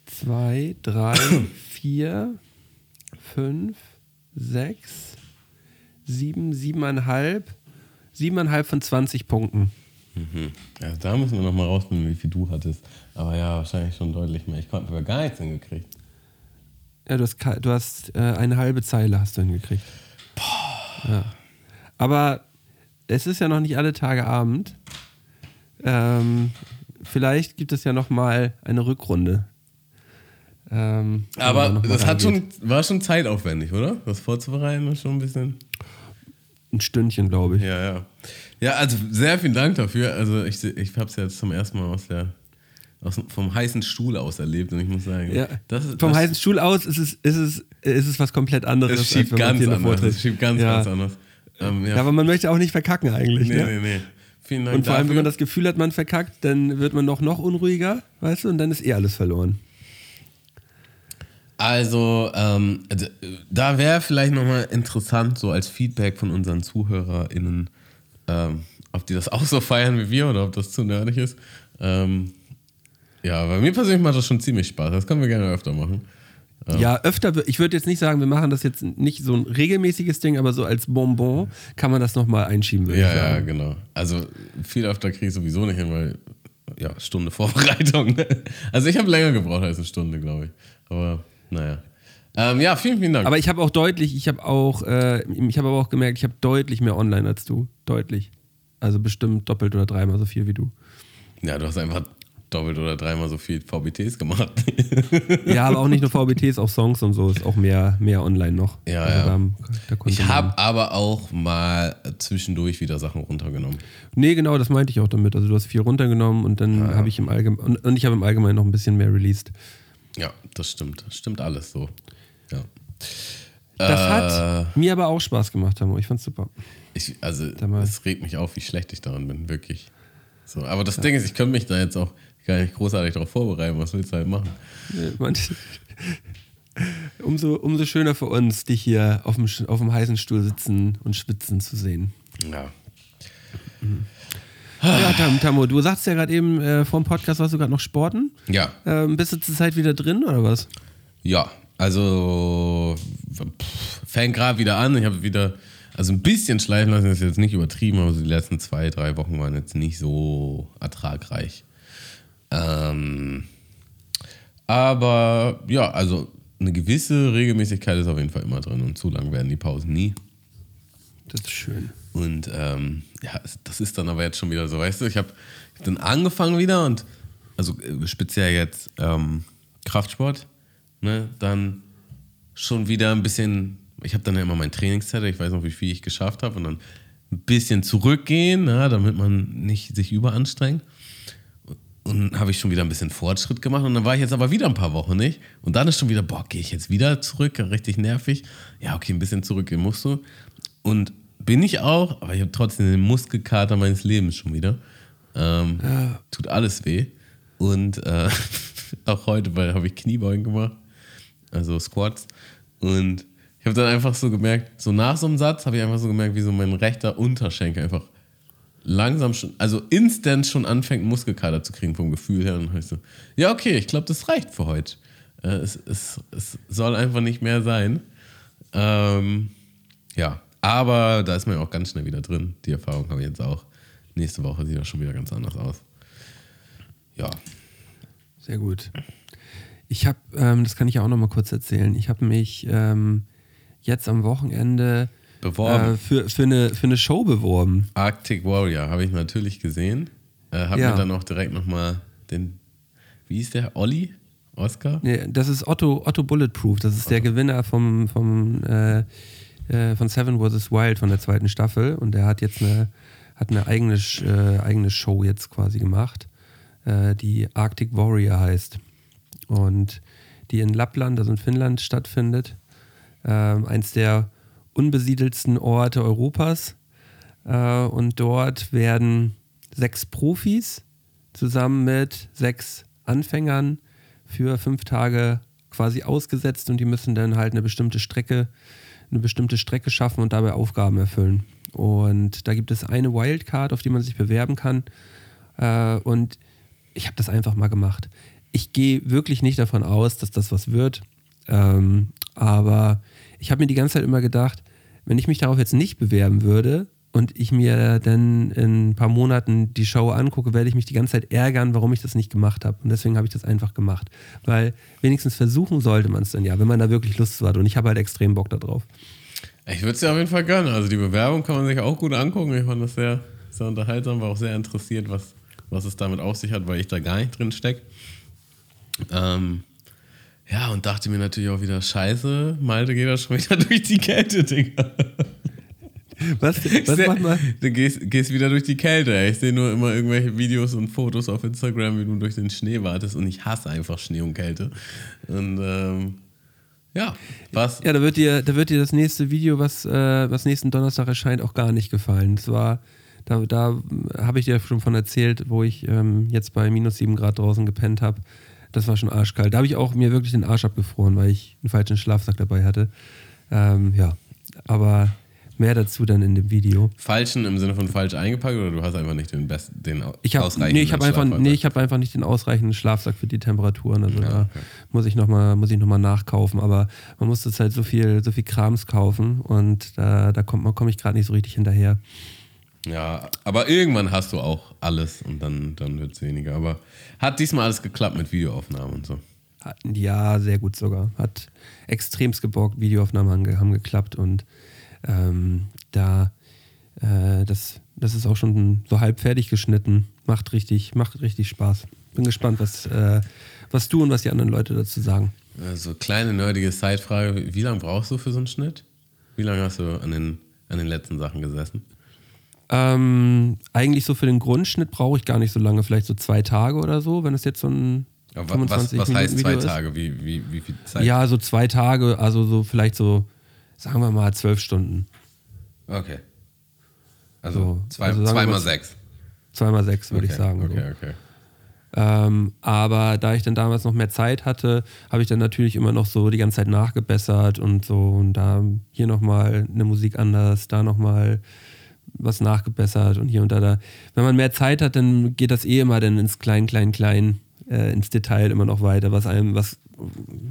zwei, drei, vier, fünf, sechs, sieben, siebeneinhalb, siebeneinhalb von 20 Punkten. Mhm. Ja, da müssen wir nochmal rausfinden, wie viel du hattest. Aber ja, wahrscheinlich schon deutlich mehr. Ich konnte aber gar nichts hingekriegt. Ja, du hast, du hast äh, eine halbe Zeile hast du hingekriegt. Ja. Aber es ist ja noch nicht alle Tage Abend. Ähm, vielleicht gibt es ja noch mal eine Rückrunde. Ähm, Aber das hat schon, war schon zeitaufwendig, oder? Das vorzubereiten ist schon ein bisschen. ein Stündchen, glaube ich. Ja, ja. Ja, also sehr vielen Dank dafür. Also ich, ich habe es jetzt zum ersten Mal aus der, aus, vom heißen Stuhl aus erlebt und ich muss sagen, Ja. das ist, Vom das, heißen Stuhl aus ist es, ist es, ist es was komplett anderes. es schiebt ganz anders. Es schiebt ganz, ja. ganz anders. Ähm, ja, Ja, aber man möchte auch nicht verkacken eigentlich. nee, ne? nee, nee. Vielen Dank Und vor allem, dafür. wenn man das Gefühl hat, man verkackt, dann wird man noch, noch unruhiger, weißt du, und dann ist eh alles verloren. Also, ähm, da wäre vielleicht nochmal interessant, so als Feedback von unseren ZuhörerInnen, ähm, ob die das auch so feiern wie wir oder ob das zu nerdig ist. Ähm, ja, bei mir persönlich macht das schon ziemlich Spaß. Das können wir gerne öfter machen. Ja, öfter, ich würde jetzt nicht sagen, wir machen das jetzt nicht so ein regelmäßiges Ding, aber so als Bonbon kann man das nochmal einschieben, würde Ja, ich ja, sagen. genau. Also viel öfter kriege ich sowieso nicht hin, weil, ja, Stunde Vorbereitung. ne? Also ich habe länger gebraucht als eine Stunde, glaube ich. Aber, naja. Ähm, ja, vielen, vielen Dank. Aber ich habe auch deutlich, ich habe auch, äh, ich habe aber auch gemerkt, ich habe deutlich mehr online als du. Deutlich. Also bestimmt doppelt oder dreimal so viel wie du. ja, du hast einfach doppelt oder dreimal so viel VBTs gemacht. Ja, aber auch nicht nur VBTs, auch Songs und so ist auch mehr, mehr online noch. Ja, also ja. Da, da Ich habe aber auch mal zwischendurch wieder Sachen runtergenommen. Nee, genau, das meinte ich auch damit. Also du hast viel runtergenommen und dann habe ich im Allgemeinen und, und ich habe im Allgemeinen noch ein bisschen mehr released. Ja, das stimmt. Das stimmt alles so. Ja. Das Äh, hat mir aber auch Spaß gemacht, Tamo. Ich fand's super. Ich, also, es regt mich auf, wie schlecht ich daran bin, wirklich. So, aber das Ding ist, ich könnte mich da jetzt auch gar nicht großartig darauf vorbereiten. Was willst du halt machen? Man- Umso, umso schöner für uns, dich hier auf dem, auf dem heißen Stuhl sitzen und schwitzen zu sehen. Ja. Ja, Tam, Tammo, du sagst ja gerade eben äh, vor dem Podcast, warst du gerade noch sporten. Ja. Ähm, bist du zur Zeit wieder drin oder was? Ja, also pff, fängt gerade wieder an. Ich habe wieder, also ein bisschen schleifen lassen, ist jetzt nicht übertrieben, aber so die letzten zwei, drei Wochen waren jetzt nicht so ertragreich. Ähm, aber ja, also eine gewisse Regelmäßigkeit ist auf jeden Fall immer drin und zu lang werden die Pausen nie. Das ist schön. Und ähm, ja, das ist dann aber jetzt schon wieder so, weißt du, ich habe hab dann angefangen wieder und also äh, speziell jetzt ähm, Kraftsport, ne, dann schon wieder ein bisschen, ich habe dann ja immer mein Trainingszettel, ich weiß noch, wie viel ich geschafft habe und dann ein bisschen zurückgehen, na, damit man nicht sich überanstrengt. Und habe ich schon wieder ein bisschen Fortschritt gemacht und dann war ich jetzt aber wieder ein paar Wochen nicht. Und dann ist schon wieder, boah, gehe ich jetzt wieder zurück, richtig nervig. Ja, okay, ein bisschen zurückgehen musst du. Und bin ich auch, aber ich habe trotzdem den Muskelkater meines Lebens schon wieder. Ähm, Tut alles weh. Und äh, auch heute, weil habe ich Kniebeugen gemacht, also Squats. Und ich habe dann einfach so gemerkt, so nach so einem Satz habe ich einfach so gemerkt, wie so mein rechter Unterschenkel einfach langsam schon, also instant schon anfängt, Muskelkater zu kriegen vom Gefühl her. Und ich so, ja, okay, ich glaube, das reicht für heute. Äh, es, es, es soll einfach nicht mehr sein. Ähm, ja, aber da ist man ja auch ganz schnell wieder drin. Die Erfahrung habe ich jetzt auch. Nächste Woche sieht das schon wieder ganz anders aus. Ja, Sehr gut. Ich habe, ähm, das kann ich auch noch mal kurz erzählen. Ich habe mich ähm, jetzt am Wochenende beworben. äh, für, für, eine, für eine Show beworben. Arctic Warrior habe ich natürlich gesehen. Äh, habe Ja. mir dann auch direkt nochmal den, wie hieß der, Olli? Oscar? Nee, das ist Otto, Otto Bulletproof. Das ist der Gewinner vom, vom, äh, äh, von Seven vs. Wild von der zweiten Staffel. Und der hat jetzt eine, hat eine eigene, äh, eigene Show jetzt quasi gemacht, äh, die Arctic Warrior heißt. Und die in Lappland, also in Finnland, stattfindet. Ähm, eins der unbesiedelsten Orte Europas. Äh, und dort werden sechs Profis zusammen mit sechs Anfängern für fünf Tage quasi ausgesetzt und die müssen dann halt eine bestimmte Strecke, eine bestimmte Strecke schaffen und dabei Aufgaben erfüllen. Und da gibt es eine Wildcard, auf die man sich bewerben kann. Äh, und ich habe das einfach mal gemacht. Ich gehe wirklich nicht davon aus, dass das was wird. Ähm, aber ich habe mir die ganze Zeit immer gedacht, wenn ich mich darauf jetzt nicht bewerben würde und ich mir dann in ein paar Monaten die Show angucke, werde ich mich die ganze Zeit ärgern, warum ich das nicht gemacht habe. Und deswegen habe ich das einfach gemacht. Weil wenigstens versuchen sollte man es dann ja, wenn man da wirklich Lust hat. Und ich habe halt extrem Bock darauf. Ich würde es ja auf jeden Fall gönnen. Also die Bewerbung kann man sich auch gut angucken. Ich fand das sehr, sehr unterhaltsam, war auch sehr interessiert, was, was es damit auf sich hat, weil ich da gar nicht drin stecke. Ähm, ja, und dachte mir natürlich auch wieder, scheiße, Malte geht da schon wieder durch die Kälte, Digga. Was, was macht man? Du gehst, gehst wieder durch die Kälte. ey. Ich sehe nur immer irgendwelche Videos und Fotos auf Instagram, wie du durch den Schnee wartest und ich hasse einfach Schnee und Kälte. Und ähm, ja, was? Ja, da wird dir, da wird dir das nächste Video, was, äh, was nächsten Donnerstag erscheint, auch gar nicht gefallen. Es war, da, da habe ich dir schon von erzählt, wo ich ähm, jetzt bei minus 7 Grad draußen gepennt habe. Das war schon arschkalt. Da habe ich auch mir wirklich den Arsch abgefroren, weil ich einen falschen Schlafsack dabei hatte. Ähm, ja, aber mehr dazu dann in dem Video. Falschen im Sinne von falsch eingepackt oder du hast einfach nicht den besten, den Ich habe ausreichenden nee, ich hab einfach, nee, ich hab einfach nicht den ausreichenden Schlafsack für die Temperaturen. Also Ja, da okay. muss ich nochmal noch nachkaufen. Aber man muss jetzt halt so viel, so viel Krams kaufen und da, da kommt man, komme ich gerade nicht so richtig hinterher. Ja, aber irgendwann hast du auch alles und dann, dann wird es weniger. Aber hat diesmal alles geklappt mit Videoaufnahmen und so. Ja, sehr gut sogar. Hat extremst gebockt, Videoaufnahmen haben, ge- haben geklappt und ähm, da äh, das, das ist auch schon so halb fertig geschnitten. Macht richtig, macht richtig Spaß. Bin gespannt, was, äh, was du und was die anderen Leute dazu sagen. Also kleine nerdige Sidefrage. Wie lange brauchst du für so einen Schnitt? Wie lange hast du an den, an den letzten Sachen gesessen? Ähm, eigentlich so für den Grundschnitt brauche ich gar nicht so lange, vielleicht so zwei Tage oder so, wenn es jetzt so ein Ja, wa- was 25 was heißt zwei Video ist. Tage? Wie, wie, wie viel Zeit? Ja, so zwei Tage, also so vielleicht so, sagen wir mal, zwölf Stunden. Okay. Also, So, zwei, also zweimal mal- sechs. Zweimal sechs, würde okay. ich sagen. Okay, so. okay. Ähm, aber da ich dann damals noch mehr Zeit hatte, habe ich dann natürlich immer noch so die ganze Zeit nachgebessert und so und da hier nochmal eine Musik anders, da nochmal was nachgebessert und hier und da, da. Wenn man mehr Zeit hat, dann geht das eh immer dann ins Klein, Klein, Klein, äh, ins Detail immer noch weiter, was einem, was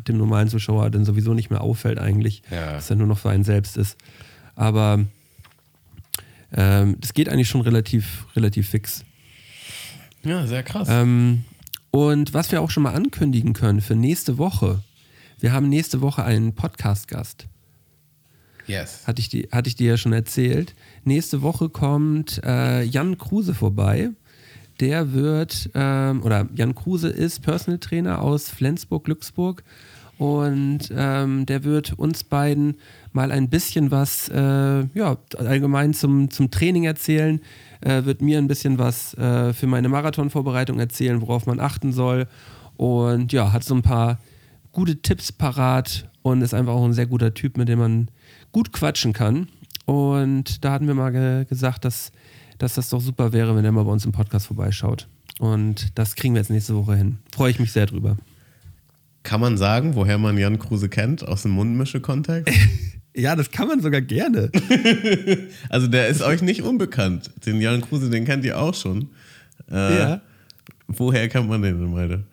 dem normalen Zuschauer dann sowieso nicht mehr auffällt eigentlich, Ja. was dann nur noch für einen selbst ist. Aber ähm, das geht eigentlich schon relativ, relativ fix. Ja, sehr krass. Ähm, und was wir auch schon mal ankündigen können für nächste Woche, wir haben nächste Woche einen Podcast-Gast. Yes. Hatte ich, die, hatte ich dir ja schon erzählt. Nächste Woche kommt äh, Jan Kruse vorbei. Der wird, ähm, oder Jan Kruse ist Personal Trainer aus Flensburg-Glücksburg. Und ähm, der wird uns beiden mal ein bisschen was, äh, ja, allgemein zum, zum Training erzählen. Äh, wird mir ein bisschen was äh, für meine Marathonvorbereitung erzählen, worauf man achten soll. Und ja, hat so ein paar gute Tipps parat und ist einfach auch ein sehr guter Typ, mit dem man gut quatschen kann. Und da hatten wir mal ge gesagt, dass, dass das doch super wäre, wenn er mal bei uns im Podcast vorbeischaut. Und das kriegen wir jetzt nächste Woche hin. Freue ich mich sehr drüber. Kann man sagen, woher man Jan Kruse kennt? Aus dem Mundmische-Kontext? Ja, das kann man sogar gerne. Also der ist euch nicht unbekannt. Den Jan Kruse, den kennt ihr auch schon. Äh, Ja. Woher kennt man den denn, Malte?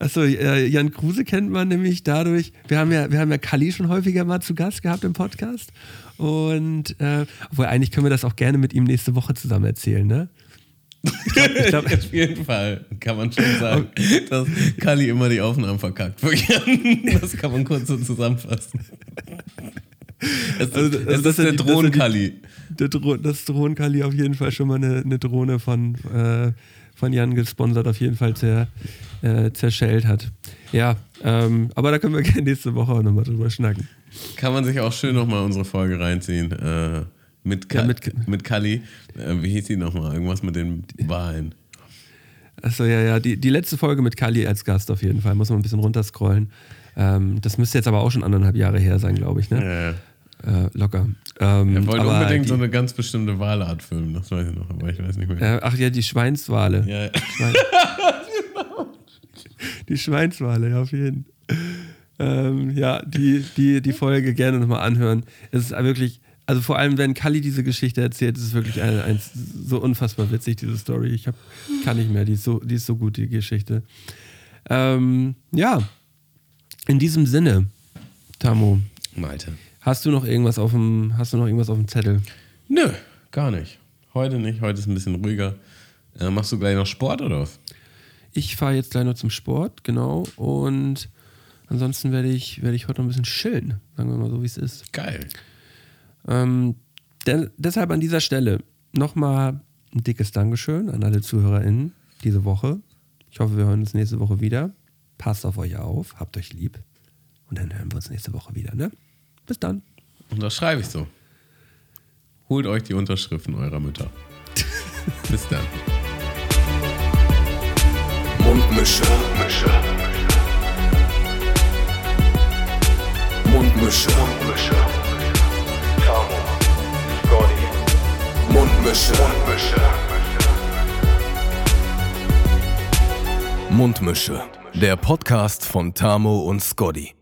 Achso, äh, Jan Kruse kennt man nämlich dadurch, wir haben ja, wir haben ja Kali schon häufiger mal zu Gast gehabt im Podcast. Und äh, obwohl eigentlich können wir das auch gerne mit ihm nächste Woche zusammen erzählen, ne? Ich glaub- Auf jeden Fall kann man schon sagen, dass Kali immer die Aufnahmen verkackt. Das kann man kurz so zusammenfassen. Es, Also, also das ist der Drohnen-Kali. Das Drohnenkali auf jeden Fall schon mal eine, eine Drohne von, äh, von Jan gesponsert, auf jeden Fall zer, äh, zerschellt hat. Ja, ähm, aber da können wir gerne nächste Woche auch nochmal drüber schnacken. Kann man sich auch schön nochmal unsere Folge reinziehen. Äh, mit, Ka Ja, mit, mit- Kali. Äh, wie hieß die nochmal? Irgendwas mit den Wahlen. Achso, ja, ja, die, die letzte Folge mit Kali als Gast auf jeden Fall, muss man ein bisschen runterscrollen. Ähm, das müsste jetzt aber auch schon anderthalb Jahre her sein, glaube ich, ne? Äh, Äh, locker. Ähm, er wollte aber unbedingt die, so eine ganz bestimmte Wahlart filmen, das weiß ich noch, aber ich weiß nicht mehr. äh, ach ja, die Schweinswale. Ja, ja. Schwein die Schweinswale, ja, auf jeden ähm, Ja, die, die, die Folge gerne nochmal anhören. Es ist wirklich, also vor allem, wenn Kali diese Geschichte erzählt, ist es wirklich ein, ein, so unfassbar witzig, diese Story. Ich hab, kann nicht mehr, die ist so, die ist so gut, die Geschichte. Ähm, ja, in diesem Sinne, Tamo, Malte. Hast du noch irgendwas auf dem, hast du noch irgendwas auf dem Zettel? Nö, gar nicht. Heute nicht, heute ist ein bisschen ruhiger. Äh, machst du gleich noch Sport oder was? Ich fahre jetzt gleich noch zum Sport, genau. Und ansonsten werde ich, werde ich heute noch ein bisschen chillen, sagen wir mal so, wie es ist. Geil. Ähm, de deshalb an dieser Stelle nochmal ein dickes Dankeschön an alle ZuhörerInnen diese Woche. Ich hoffe, wir hören uns nächste Woche wieder. Passt auf euch auf, habt euch lieb. Und dann hören wir uns nächste Woche wieder, ne? Bis dann. Und das schreibe ich so. Holt euch die Unterschriften eurer Mütter. Bis dann. Mundmische. Mundmische. Mundmische. Mundmische. Tamo. Scotty. Mundmische. Mundmische. Mundmische. Der Podcast von Tamo und Scotty.